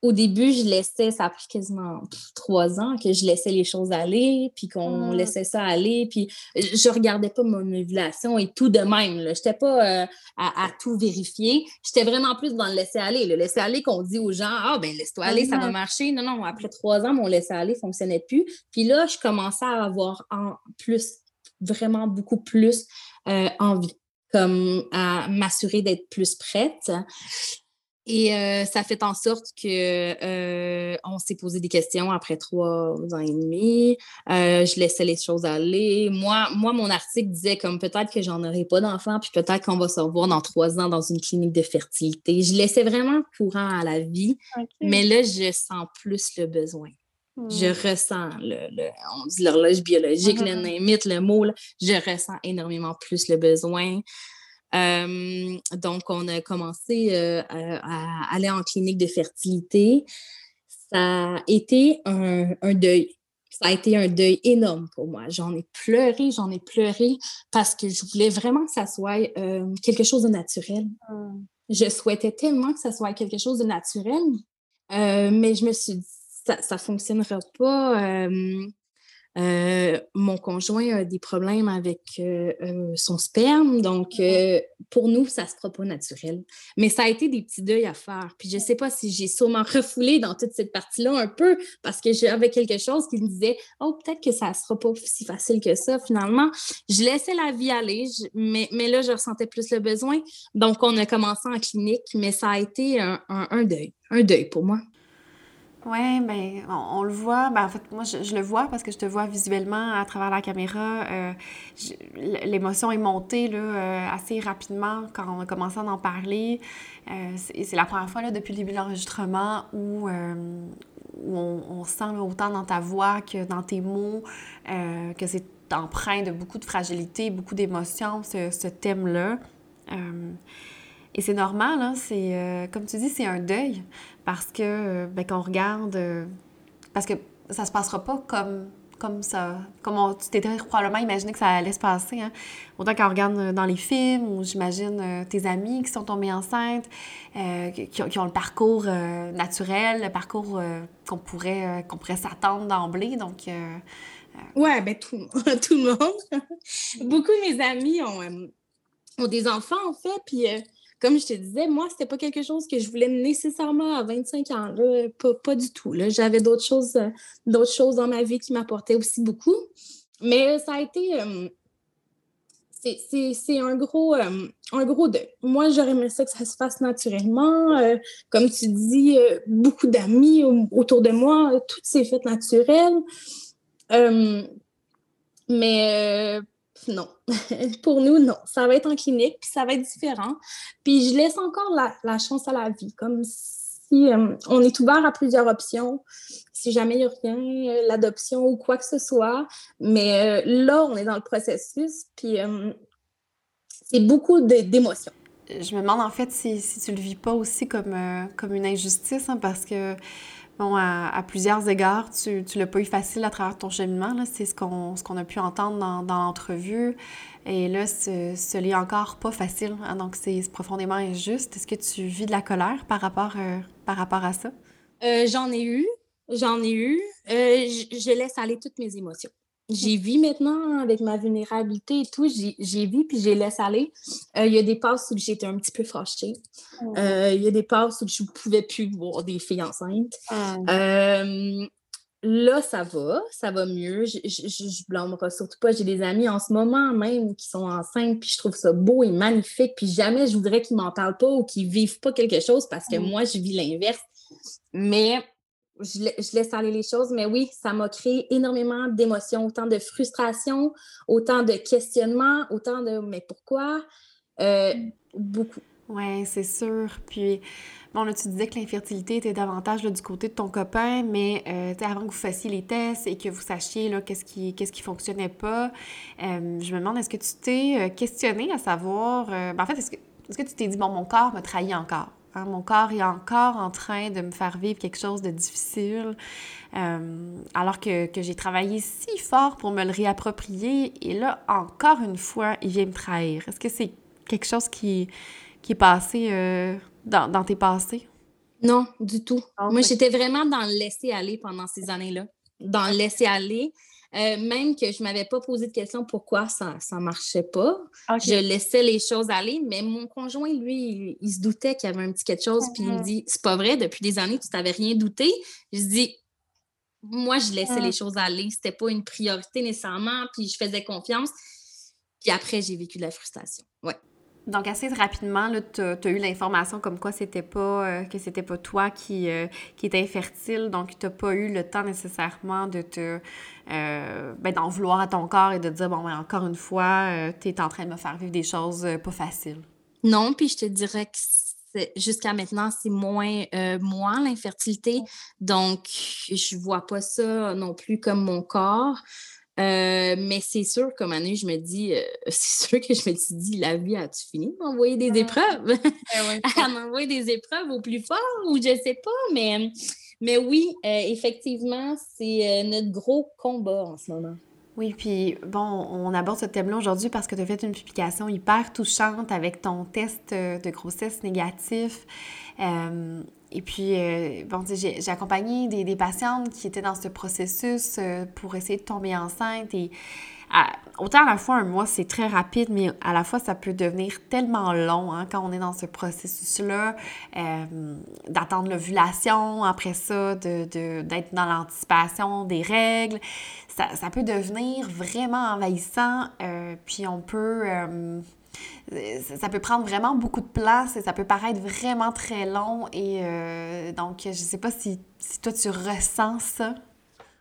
au début, je laissais, ça a pris quasiment trois ans que je laissais les choses aller, puis qu'on mmh. laissait ça aller, puis je regardais pas mon ovulation et tout de même. Je n'étais pas euh, à, tout vérifier. J'étais vraiment plus dans le laisser aller. Le laisser aller qu'on dit aux gens, ah ben laisse-toi aller, ça va marcher. Non, non, après trois ans, mon laisser aller fonctionnait plus. Puis là, je commençais à avoir en plus, vraiment beaucoup plus euh, envie, comme à m'assurer d'être plus prête. Et euh, ça fait en sorte que euh, on s'est posé des questions après trois ans et demi. Euh, je laissais les choses aller. Moi, moi, mon article disait comme peut-être que j'en aurai pas d'enfant, puis peut-être qu'on va se revoir dans trois ans dans une clinique de fertilité. Je laissais vraiment courant à la vie, mais là, je sens plus le besoin. Je hmm. ressens le, on dit l'horloge biologique, le (laughs) mm-hmm. le mot, je ressens énormément plus le besoin. Euh, donc, on a commencé euh, à, aller en clinique de fertilité. Ça a été un, deuil. Ça a été un deuil énorme pour moi. J'en ai pleuré, j'en ai pleuré parce que je voulais vraiment que ça soit euh, quelque chose de naturel. Hum. Je souhaitais tellement que ça soit quelque chose de naturel, mais je me suis dit, ça ne fonctionnera pas. Euh, mon conjoint a des problèmes avec euh, euh, son sperme, donc pour nous, ça se pas naturel. Mais ça a été des petits deuils à faire. Puis je sais pas si j'ai sûrement refoulé dans toute cette partie-là un peu parce que j'avais quelque chose qui me disait Oh, peut-être que ça sera pas si facile que ça. Finalement, je laissais la vie aller, mais, mais là, je ressentais plus le besoin. Donc, on a commencé en clinique, mais ça a été un deuil, un deuil pour moi. Oui, ben, on, le voit. Ben, en fait, moi, je, le vois parce que je te vois visuellement à travers la caméra. Euh, l'émotion est montée là, euh, assez rapidement quand on a commencé à en parler. Euh, c'est la première fois là, depuis le début de l'enregistrement où, où on, sent autant dans ta voix que dans tes mots que c'est empreint de beaucoup de fragilité, beaucoup d'émotions, ce, ce thème-là. Et c'est normal, hein, comme tu dis, c'est un deuil parce que, euh, ben, qu'on regarde, euh, parce que ça se passera pas comme, comme ça, comme tu t'étais probablement imaginé que ça allait se passer. Hein. Autant qu'on regarde dans les films ou j'imagine tes amis qui sont tombés enceintes, qui, ont le parcours naturel, le parcours qu'on pourrait, qu'on pourrait s'attendre d'emblée. Donc, ouais, ben tout, (laughs) tout le monde. Beaucoup de mes amis ont, ont des enfants, en fait, puis comme je te disais, moi, c'était pas quelque chose que je voulais nécessairement à 25 ans. Pas, du tout. J'avais d'autres choses, euh, d'autres choses dans ma vie qui m'apportaient aussi beaucoup. Mais ça a été. Euh, c'est un gros, euh, un gros. Moi, j'aurais aimé ça que ça se fasse naturellement. comme tu dis, beaucoup d'amis autour de moi, tout s'est fait naturel. mais non. (laughs) Pour nous, non. Ça va être en clinique, puis ça va être différent. Puis je laisse encore la, chance à la vie, comme si euh, on est ouvert à plusieurs options, si jamais il n'y a rien, euh, l'adoption ou quoi que ce soit. Mais euh, là, on est dans le processus, puis c'est beaucoup d'émotions. Je me demande en fait si, si tu le vis pas aussi comme, comme une injustice, hein, parce que Bon, à, plusieurs égards, tu ne l'as pas eu facile à travers ton cheminement. C'est ce qu'on ce a pu entendre dans, dans l'entrevue. Et là, ce n'est encore pas facile. Hein, donc, c'est profondément injuste. Est-ce que tu vis de la colère par rapport, euh, par rapport à ça? Euh, j'en ai eu. J'en ai eu. Euh, je laisse aller toutes mes émotions j'ai vu maintenant avec ma vulnérabilité et tout, j'ai vu puis j'ai laissé aller. Euh, il y a des passes où j'étais un petit peu fâchée. Euh, il y a des passes où je ne pouvais plus voir des filles enceintes. Euh, là, ça va, ça va mieux. Je ne blâmerai surtout pas. J'ai des amis en ce moment même qui sont enceintes, puis je trouve ça beau et magnifique. Puis jamais je voudrais qu'ils m'en parlent pas ou qu'ils vivent pas quelque chose parce que moi, je vis l'inverse. Mais je, laisse aller les choses, mais oui, ça m'a créé énormément d'émotions, autant de frustration, autant de questionnements, autant de mais pourquoi? Euh, beaucoup. Oui, c'est sûr. Puis, bon, là, tu disais que l'infertilité était davantage du côté de ton copain, mais euh, avant que vous fassiez les tests et que vous sachiez là, qu'est-ce qui fonctionnait pas, euh, je me demande, est-ce que tu t'es questionné à savoir... Ben, en fait, est-ce que, est-ce que tu t'es dit, bon, mon corps me trahit encore? Hein, mon corps est encore en train de me faire vivre quelque chose de difficile, euh, alors que, j'ai travaillé si fort pour me le réapproprier. Et là, encore une fois, il vient me trahir. Est-ce que c'est quelque chose qui, qui est passé euh, dans, tes passés? Non, du tout. Ah, Moi, j'étais vraiment dans le laisser aller pendant ces années-là. Dans le laisser aller. Euh, même que je ne m'avais pas posé de question pourquoi ça ne marchait pas. Je laissais les choses aller, mais mon conjoint, lui, il, se doutait qu'il y avait un petit quelque chose, puis il me mhm. dit C'est pas vrai, depuis des années, tu t'avais rien douté. Je dis Moi, je laissais les choses aller. C'était pas une priorité nécessairement, puis je faisais confiance. Puis après, j'ai vécu de la frustration. Ouais. Donc, assez rapidement, tu as, eu l'information comme quoi c'était pas, euh, que c'était pas toi qui, euh, qui étais infertile. Donc, tu n'as pas eu le temps nécessairement de te euh, ben, d'en vouloir à ton corps et de dire, bon, ben, encore une fois, tu es en train de me faire vivre des choses pas faciles. Non, puis je te dirais que jusqu'à maintenant, c'est moins moi, l'infertilité. Donc, je vois pas ça non plus comme mon corps. Euh, mais c'est sûr, comme année, je me dis, euh, (laughs) c'est sûr que je me suis dit, la vie a-tu fini d'envoyer des ah. épreuves? (laughs) Elle (laughs) m'envoie des épreuves au plus fort ou je sais pas, mais, mais oui, euh, effectivement, c'est notre gros combat en ce moment. Oui, puis bon, on aborde ce thème-là aujourd'hui parce que tu as fait une publication hyper touchante avec ton test de grossesse négatif. Et puis, euh, bon, j'ai accompagné des, des, patientes qui étaient dans ce processus euh, pour essayer de tomber enceinte. Et autant à la fois un mois, c'est très rapide, mais à la fois, ça peut devenir tellement long hein, quand on est dans ce processus-là, euh, d'attendre l'ovulation, après ça, d'être de, d'être dans l'anticipation des règles. Ça, ça, peut devenir vraiment envahissant, puis on peut ça peut prendre vraiment beaucoup de place et ça peut paraître vraiment très long. Et euh, donc, je ne sais pas si, si, toi, tu ressens ça.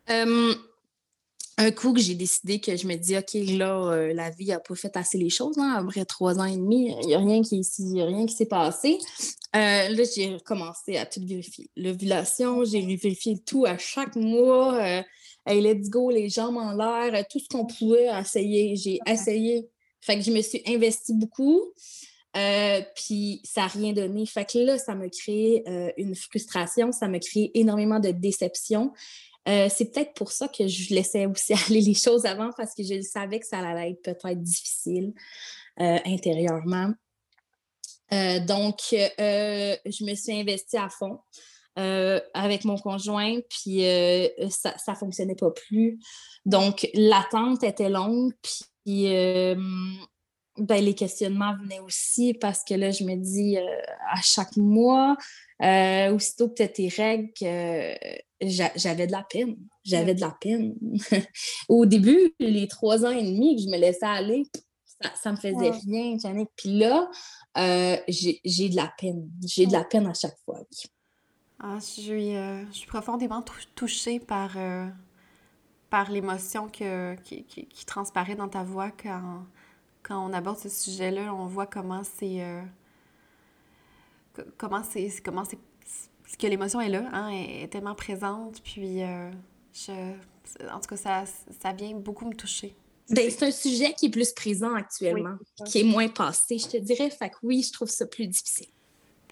un coup que j'ai décidé que je me dis, OK, là, euh, la vie n'a pas fait assez les choses. Hein, après trois ans et demi, il n'y a rien qui, rien qui s'est passé. Euh, là, j'ai commencé à tout vérifier. L'ovulation, j'ai vérifié tout à chaque mois. hey, let's go, les jambes en l'air, tout ce qu'on pouvait essayer. J'ai essayé fait que je me suis investie beaucoup. Euh, puis ça n'a rien donné. Fait que là, ça m'a créé euh, une frustration, ça m'a créé énormément de déception. Euh, c'est peut-être pour ça que je laissais aussi (laughs) aller les choses avant parce que je savais que ça allait être peut-être difficile intérieurement. donc, je me suis investie à fond avec mon conjoint, puis ça ne fonctionnait pas plus. Donc, l'attente était longue, puis ben, les questionnements venaient aussi parce que là, je me dis euh, à chaque mois, euh, aussitôt que tu as tes règles, j'avais de la peine. J'avais de la peine. (laughs) Au début, les trois ans et demi que je me laissais aller, ça, me faisait rien, Jannick. Puis là, j'ai de la peine. J'ai de la peine à chaque fois. Ah, je, suis, je suis profondément touchée par, par l'émotion qui, qui, qui, transparaît dans ta voix quand quand on aborde ce sujet-là, on voit comment c'est. Euh, comment c'est. Comment c'est. que l'émotion est là, hein, est, tellement présente. Puis, euh, je, en tout cas, ça, ça vient beaucoup me toucher. Ben, c'est un sujet qui est plus présent actuellement, qui est moins passé, je te dirais. Fait que oui, je trouve ça plus difficile.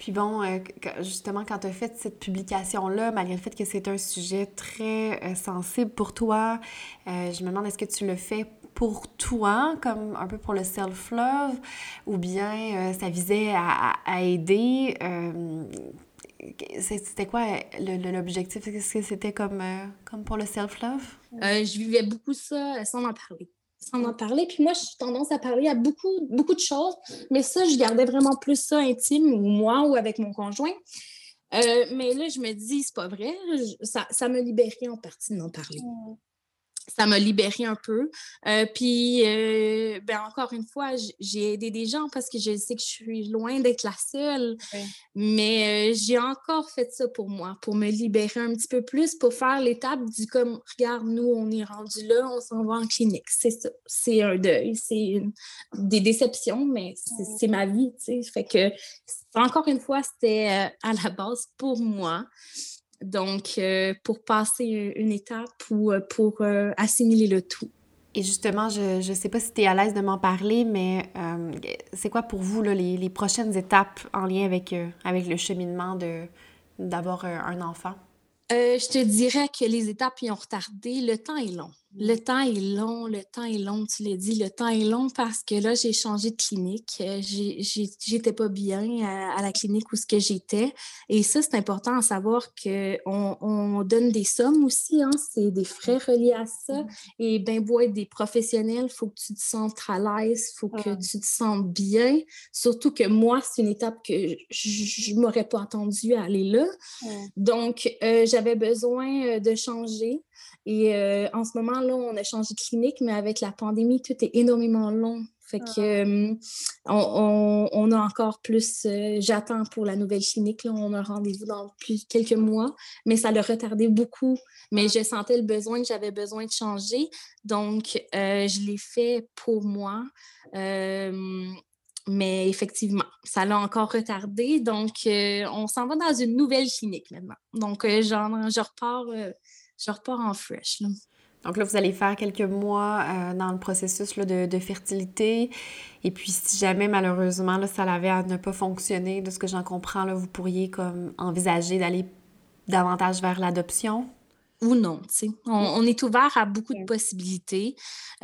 Puis bon, euh, justement, quand tu as fait cette publication-là, malgré le fait que c'est un sujet très sensible pour toi, je me demande est-ce que tu le fais pour toi, comme un peu pour le self-love, ou bien euh, ça visait à, aider? Euh, c'était quoi l'objectif? Est-ce que c'était comme, euh, comme pour le self-love? je vivais beaucoup ça sans en parler. Sans en parler. Puis moi, j'ai tendance à parler à beaucoup, beaucoup de choses, mais ça, je gardais vraiment plus ça intime, ou moi ou avec mon conjoint. mais là, je me dis, c'est pas vrai. ça, ça me libérait en partie d'en parler. Ça m'a libéré un peu. Euh, puis, euh, ben encore une fois, j'ai aidé des gens parce que je sais que je suis loin d'être la seule. Mais euh, j'ai encore fait ça pour moi, pour me libérer un petit peu plus, pour faire l'étape du comme, regarde, nous, on est rendu là, on s'en va en clinique. C'est ça. C'est un deuil, c'est des déceptions, mais c'est ma vie, tu sais. Fait que, encore une fois, c'était à la base pour moi. Donc, euh, pour passer une étape ou euh, pour euh, assimiler le tout. Et justement, je ne sais pas si tu es à l'aise de m'en parler, mais c'est quoi pour vous les, les, prochaines étapes en lien avec, avec le cheminement d'avoir un enfant? je te dirais que les étapes y ont retardé. Le temps est long. Le temps est long, le temps est long, tu l'as dit, le temps est long parce que là, j'ai changé de clinique. Euh, j'étais pas bien à, la clinique où ce que j'étais. Et ça, c'est important à savoir qu'on on donne des sommes aussi, hein, c'est des frais reliés à ça. Et bien, beau être des professionnels, il faut que tu te sentes à l'aise, il faut que tu te sentes bien. Surtout que moi, c'est une étape que je ne m'aurais pas attendu à aller là. Donc, euh, j'avais besoin euh, de changer. Et euh, en ce moment, là, on a changé de clinique, mais avec la pandémie, tout est énormément long. Fait que ah. euh, on, a encore plus. Euh, j'attends pour la nouvelle clinique. Là, on a un rendez-vous dans plus quelques mois, mais ça l'a retardé beaucoup. Mais je sentais le besoin que j'avais besoin de changer. Donc, je l'ai fait pour moi. mais effectivement, ça l'a encore retardé. Donc, on s'en va dans une nouvelle clinique maintenant. Donc, genre, je repars je repars en fresh. Donc là, vous allez faire quelques mois euh, dans le processus de, fertilité. Et puis, si jamais, malheureusement, là, ça l'avait à ne pas fonctionner, de ce que j'en comprends, là, vous pourriez comme envisager d'aller davantage vers l'adoption ou non. On, on, est ouvert à beaucoup de possibilités.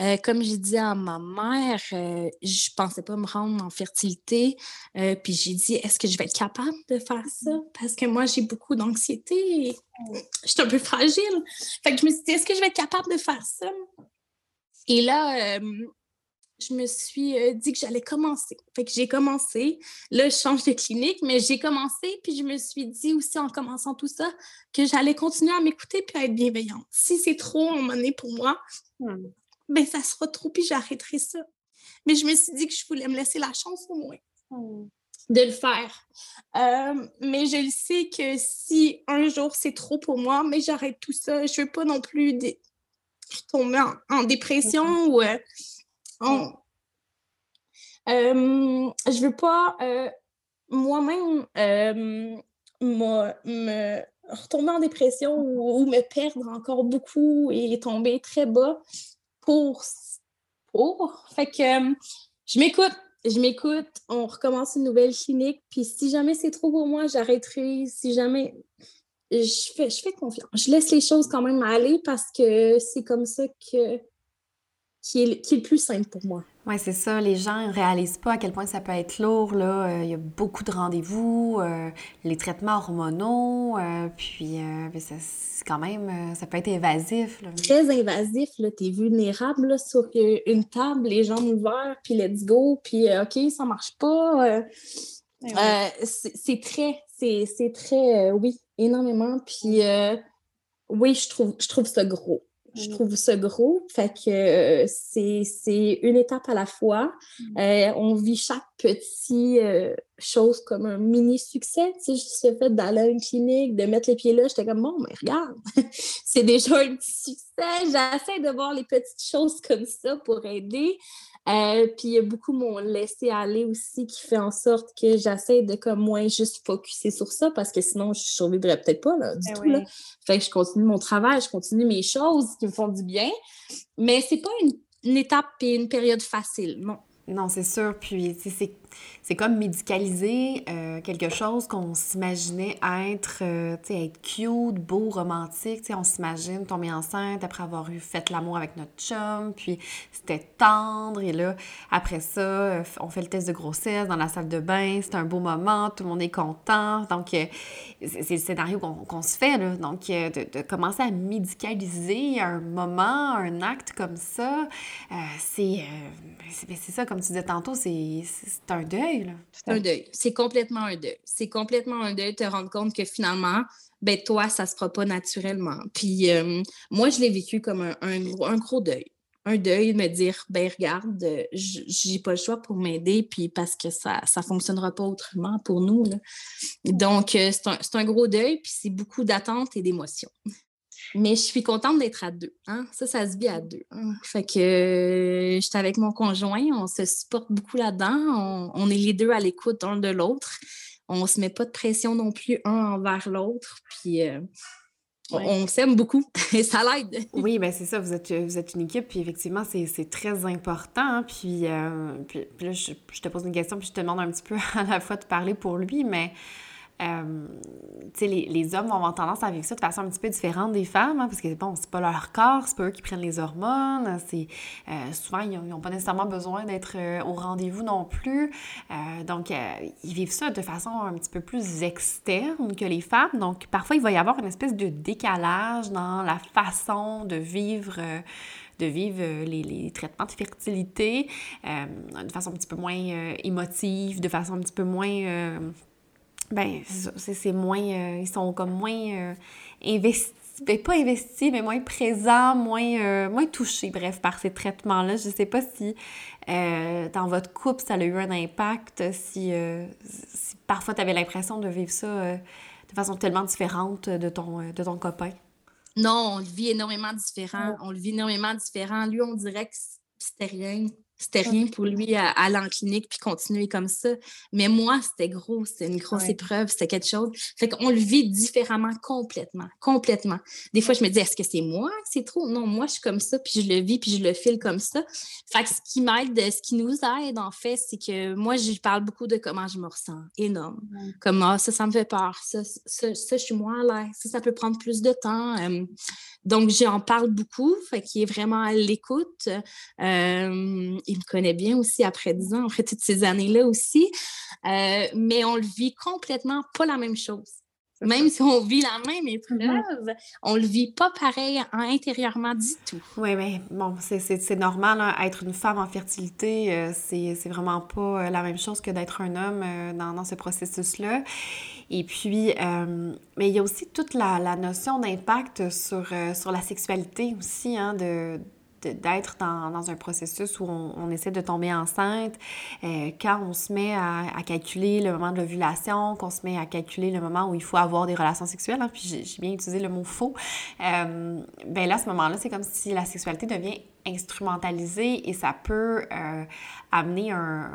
Euh, comme j'ai dit à ma mère, euh, je pensais pas me rendre en fertilité. Euh, puis j'ai dit, est-ce que je vais être capable de faire ça? Parce que moi, j'ai beaucoup d'anxiété et (sniffs) je suis un peu fragile. Fait que je me suis dit, est-ce que je vais être capable de faire ça? Et là, je me suis euh, dit que j'allais commencer. Fait que j'ai commencé. Là, je change de clinique, mais j'ai commencé, puis je me suis dit aussi en commençant tout ça que j'allais continuer à m'écouter puis à être bienveillante. Si c'est trop en monnaie pour moi, hmm. ben ça sera trop, puis j'arrêterai ça. Mais je me suis dit que je voulais me laisser la chance au moins. Hmm. de le faire. Euh, mais je le sais que si un jour c'est trop pour moi, mais j'arrête tout ça. Je veux pas non plus tomber en, dépression ou euh, on, euh, je veux pas euh, moi-même euh, me, retomber en dépression ou, me perdre encore beaucoup et tomber très bas pour. pour? Fait que je m'écoute. Je m'écoute, on recommence une nouvelle clinique, puis si jamais c'est trop pour moi, j'arrêterai. Si jamais je fais, je fais confiance. Je laisse les choses quand même aller parce que c'est comme ça que qui est, qui est le plus simple pour moi. Oui, c'est ça. Les gens ne réalisent pas à quel point ça peut être lourd. Là. Euh, il y a beaucoup de rendez-vous, euh, les traitements hormonaux, euh, puis c'est quand même, ça peut être évasif. Très invasif. Tu es vulnérable là, sur une table, les jambes ouvertes, puis let's go, puis OK, ça marche pas. C'est très, c'est très, oui, énormément. Puis oui, je trouve, je trouve ça gros. Je trouve ça gros. Fait que euh, c'est une étape à la fois. Mm. Euh, on vit chaque petit euh, chose comme un mini succès. Tu sais, je fait d'aller à une clinique, de mettre les pieds là. J'étais comme, bon, mais regarde, (laughs) c'est déjà un petit succès. J'essaie de voir les petites choses comme ça pour aider. Euh, puis il y a beaucoup mon laisser aller aussi qui fait en sorte que j'essaie de comme moins juste focuser sur ça parce que sinon je survivrais peut-être pas là, du ben tout. Là. Fait que je continue mon travail, je continue mes choses qui me font du bien. Mais c'est pas une, une étape et une période facile. Non. Non, c'est sûr. Puis, c'est c'est comme médicaliser euh, quelque chose qu'on s'imaginait être, euh, tu sais, être cute, beau, romantique. Tu sais, on s'imagine tomber enceinte après avoir eu fait l'amour avec notre chum, puis c'était tendre. Et là, après ça, euh, on fait le test de grossesse dans la salle de bain. C'est un beau moment, tout le monde est content. Donc, c'est le scénario qu'on se fait, là. Donc, de, commencer à médicaliser un moment, un acte comme ça, c'est ça, comme tu disais tantôt, c'est un deuil. C'est un deuil. C'est complètement un deuil. C'est complètement un deuil de te rendre compte que finalement, ben toi, ça se fera pas naturellement. Puis euh, moi, je l'ai vécu comme un, gros deuil. Un deuil de me dire, ben regarde, j'ai pas le choix pour m'aider, puis parce que ça ça fonctionnera pas autrement pour nous. Donc, euh, c'est un, un, gros deuil, puis c'est beaucoup d'attentes et d'émotions. Mais je suis contente d'être à deux. Hein? Ça, ça se vit à deux. Hein. Fait que j'étais avec mon conjoint, on se supporte beaucoup là-dedans. On, est les deux à l'écoute l'un de l'autre. On ne se met pas de pression non plus un envers l'autre. Puis euh, on, s'aime beaucoup (laughs) et ça l'aide. oui, bien c'est ça. Vous êtes, vous êtes une équipe. Puis effectivement, c'est très important. Hein. Puis, euh, puis, là, je, je, te pose une question, puis je te demande un petit peu (laughs) à la fois de parler pour lui. Mais euh, les, les, hommes vont avoir tendance à vivre ça de façon un petit peu différente des femmes, hein, parce que bon, c'est pas leur corps, c'est pas eux qui prennent les hormones, c'est euh, souvent ils n'ont pas nécessairement besoin d'être euh, au rendez-vous non plus, donc ils vivent ça de façon un petit peu plus externe que les femmes, donc parfois il va y avoir une espèce de décalage dans la façon de vivre de vivre les, traitements de fertilité de façon un petit peu moins émotive, de façon un petit peu moins ben, c'est moins. Euh, ils sont comme moins euh, investis. Ben, pas investis, mais moins présents, moins, euh, moins touchés, bref, par ces traitements-là. Je sais pas si dans votre couple, ça a eu un impact, si, si parfois tu avais l'impression de vivre ça de façon tellement différente de ton, de ton copain. Non, on le vit énormément différent. On le vit énormément différent. Lui, on dirait que c'était rien. C'était rien pour lui à, aller en clinique puis continuer comme ça. Mais moi, c'était gros, c'était une grosse épreuve, c'était quelque chose. Fait qu'on le vit différemment complètement, complètement. Des fois, je me dis, est-ce que c'est moi que c'est trop? Non, moi, je suis comme ça, puis je le vis, puis je le file comme ça. Fait que ce qui m'aide, ce qui nous aide, en fait, c'est que moi, je parle beaucoup de comment je me ressens. Énorme. Comme, ah, ça, ça me fait peur. Ça, ça, ça, je suis moins à l'aise. Ça, ça peut prendre plus de temps. donc, j'en parle beaucoup, fait qu'il est vraiment à l'écoute il me connaît bien aussi après 10 ans, après toutes ces années-là aussi. Euh, mais on le vit complètement pas la même chose. Même si on vit la même épreuve, mm-hmm. on le vit pas pareil intérieurement du tout. Oui, mais bon, c'est normal. Hein. être une femme en fertilité, euh, c'est vraiment pas euh, la même chose que d'être un homme dans, dans, ce processus-là. Et puis, mais il y a aussi toute la, la notion d'impact sur, sur la sexualité aussi, hein, de d'être dans, dans, un processus où on, essaie de tomber enceinte, euh, quand on se met à, à, calculer le moment de l'ovulation, qu'on se met à calculer le moment où il faut avoir des relations sexuelles, hein, puis j'ai bien utilisé le mot faux, euh, ben là, à ce moment-là, c'est comme si la sexualité devient instrumentalisée et ça peut euh, amener un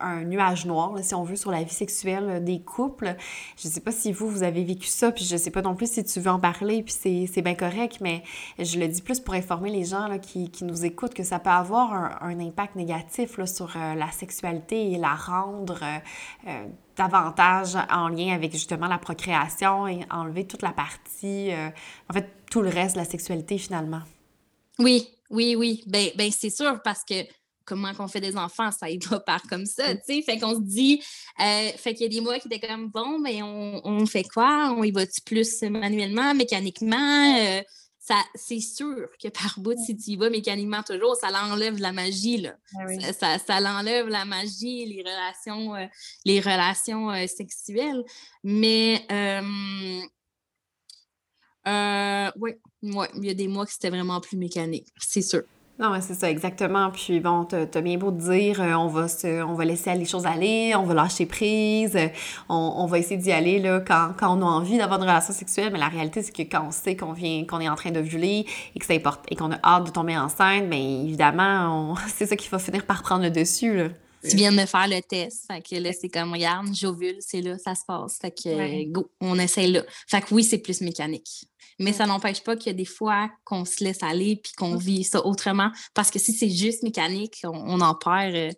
un nuage noir, si on veut, sur la vie sexuelle euh, des couples. Je sais pas si vous, vous avez vécu ça, puis je sais pas non plus si tu veux en parler, puis c'est bien correct, mais je le dis plus pour informer les gens là, qui, qui, nous écoutent que ça peut avoir un, impact négatif là, sur euh, la sexualité et la rendre euh, davantage en lien avec justement la procréation et enlever toute la partie, en fait, tout le reste de la sexualité finalement. Oui, oui, oui. Ben, ben c'est sûr parce que comment qu'on fait des enfants, ça y va par comme ça, tu sais. Fait qu'on se dit, euh, fait qu'il y a des mois qui étaient comme, bon, mais on, on fait quoi? On y va-tu plus manuellement, mécaniquement? Euh, ça, c'est sûr que par bout, si tu y vas mécaniquement toujours, ça l'enlève la magie, là. Ah ça, ça, l'enlève la magie, les relations, euh, les relations sexuelles. Mais, oui, ouais, il y a des mois que c'était vraiment plus mécanique, c'est sûr. Non, c'est ça, exactement. Puis bon, t'as bien beau te dire, euh, on va se, on va laisser les choses aller, on va lâcher prise, euh, on, va essayer d'y aller là, quand, quand on a envie d'avoir une relation sexuelle, mais la réalité, c'est que quand on sait qu'on vient, qu'on est en train de violer et que ça importe et qu'on a hâte de tomber enceinte, bien évidemment, (laughs) c'est ça qui va finir par prendre le dessus. Là. Tu viens de me faire le test. Fait que là, c'est comme, regarde, j'ovule, c'est là, ça se passe. Fait que, go, on essaye là. Fait que oui, c'est plus mécanique. Mais ça n'empêche pas qu'il y a des fois qu'on se laisse aller puis qu'on vit ça autrement. Parce que si c'est juste mécanique, on, en perd euh,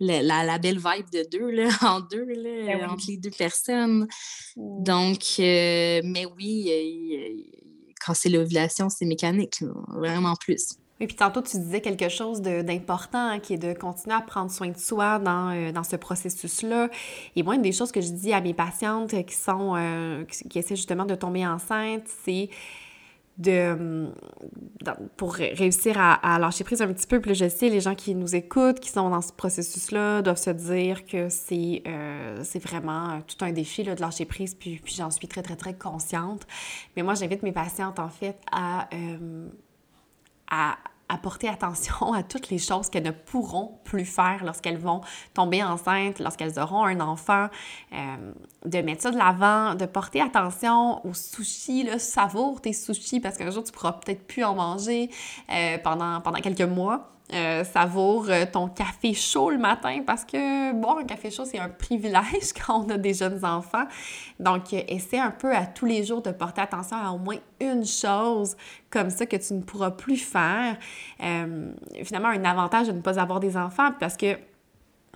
la, belle vibe de deux, là, (laughs) en deux, là, ben entre les deux personnes. Donc, euh, mais oui, euh, quand c'est l'ovulation, c'est mécanique, vraiment plus. Et puis tantôt, tu disais quelque chose d'important hein, qui est de continuer à prendre soin de soi dans, euh, dans ce processus-là. Et moi, une des choses que je dis à mes patientes qui sont euh, qui, essaient justement de tomber enceinte, c'est de pour réussir à, lâcher prise un petit peu. Puis je sais, les gens qui nous écoutent, qui sont dans ce processus-là, doivent se dire que c'est euh, vraiment tout un défi là, de lâcher prise, puis, puis j'en suis très, très, très consciente. Mais moi, j'invite mes patientes, en fait, à à, porter attention à toutes les choses qu'elles ne pourront plus faire lorsqu'elles vont tomber enceintes, lorsqu'elles auront un enfant, euh, de mettre ça de l'avant, de porter attention aux sushis, là, savoure tes sushis parce qu'un jour tu pourras peut-être plus en manger euh, pendant, pendant quelques mois. Euh, savoure euh, ton café chaud le matin parce que boire un café chaud, c'est un privilège (laughs) quand on a des jeunes enfants. Donc, euh, essaie un peu à tous les jours de porter attention à au moins une chose comme ça que tu ne pourras plus faire. finalement, un avantage de ne pas avoir des enfants parce que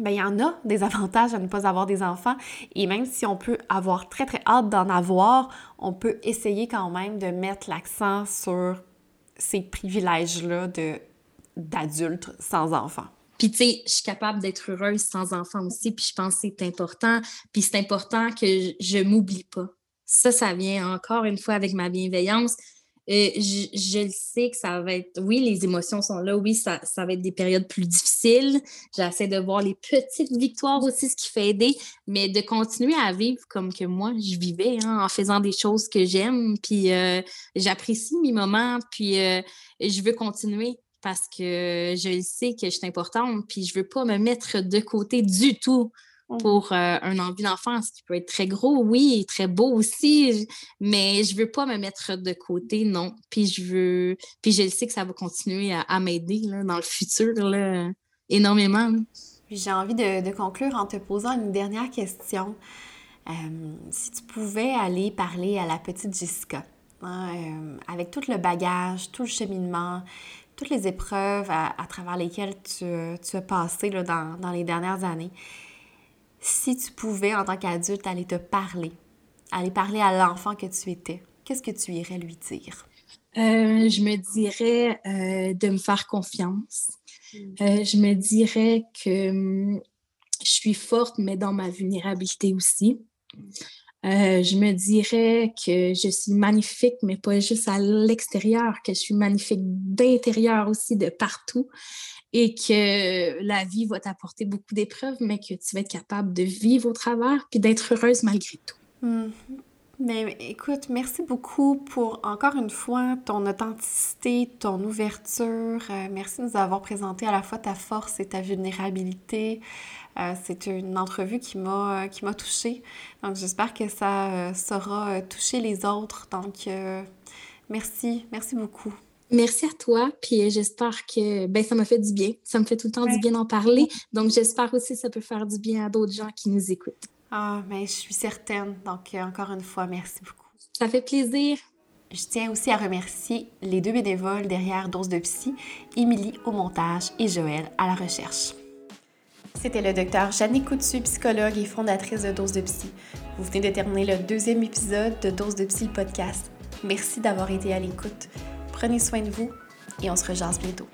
ben, il y en a des (laughs) avantages à ne pas avoir des enfants. Et même si on peut avoir très, très hâte d'en avoir, on peut essayer quand même de mettre l'accent sur ces privilèges-là de d'adultes sans enfants. Puis, tu sais, je suis capable d'être heureuse sans enfants aussi, puis je pense que c'est important. Puis c'est important que je ne m'oublie pas. Ça, ça vient encore une fois avec ma bienveillance. Euh, je, je, le sais que ça va être, oui, les émotions sont là, oui, ça, ça va être des périodes plus difficiles. J'essaie de voir les petites victoires aussi, ce qui fait aider, mais de continuer à vivre comme que moi, je vivais, hein, en faisant des choses que j'aime, puis euh, j'apprécie mes moments, puis euh, je veux continuer parce que je sais que je suis importante, puis je veux pas me mettre de côté du tout mmh. pour euh, un envie d'enfance qui peut être très gros, oui, très beau aussi, mais je veux pas me mettre de côté, non. Puis je veux, puis je sais que ça va continuer à, m'aider dans le futur là, énormément. J'ai envie de, conclure en te posant une dernière question. Euh, si tu pouvais aller parler à la petite Jessica, hein, euh, avec tout le bagage, tout le cheminement, toutes les épreuves à, travers lesquelles tu, as passé là, dans, les dernières années, si tu pouvais, en tant qu'adulte, aller te parler, aller parler à l'enfant que tu étais, qu'est-ce que tu irais lui dire? Euh, je me dirais euh, de me faire confiance. Mm. Euh, je me dirais que hum, je suis forte, mais dans ma vulnérabilité aussi. Euh, je me dirais que je suis magnifique, mais pas juste à l'extérieur, que je suis magnifique d'intérieur aussi, de partout, et que la vie va t'apporter beaucoup d'épreuves, mais que tu vas être capable de vivre au travers puis d'être heureuse malgré tout. Mm-hmm. Mais écoute, merci beaucoup pour encore une fois ton authenticité, ton ouverture. Euh, merci de nous avoir présenté à la fois ta force et ta vulnérabilité. Euh, c'est une entrevue qui m'a qui m'a touchée. Donc j'espère que ça euh, saura toucher les autres. Donc merci, merci beaucoup. Merci à toi, puis j'espère que ben, ça m'a fait du bien. Ça me fait tout le temps du bien d'en parler. Donc j'espère aussi que ça peut faire du bien à d'autres gens qui nous écoutent. Ah, mais je suis certaine. Donc, euh, encore une fois, merci beaucoup. Ça fait plaisir. Je tiens aussi à remercier les deux bénévoles derrière Dose de Psy, Émilie au montage et Joël à la recherche. C'était le docteur Jeannie Coutu, psychologue et fondatrice de Dose de Psy. Vous venez de terminer le deuxième épisode de Dose de Psy podcast. Merci d'avoir été à l'écoute. Prenez soin de vous et on se rejase bientôt.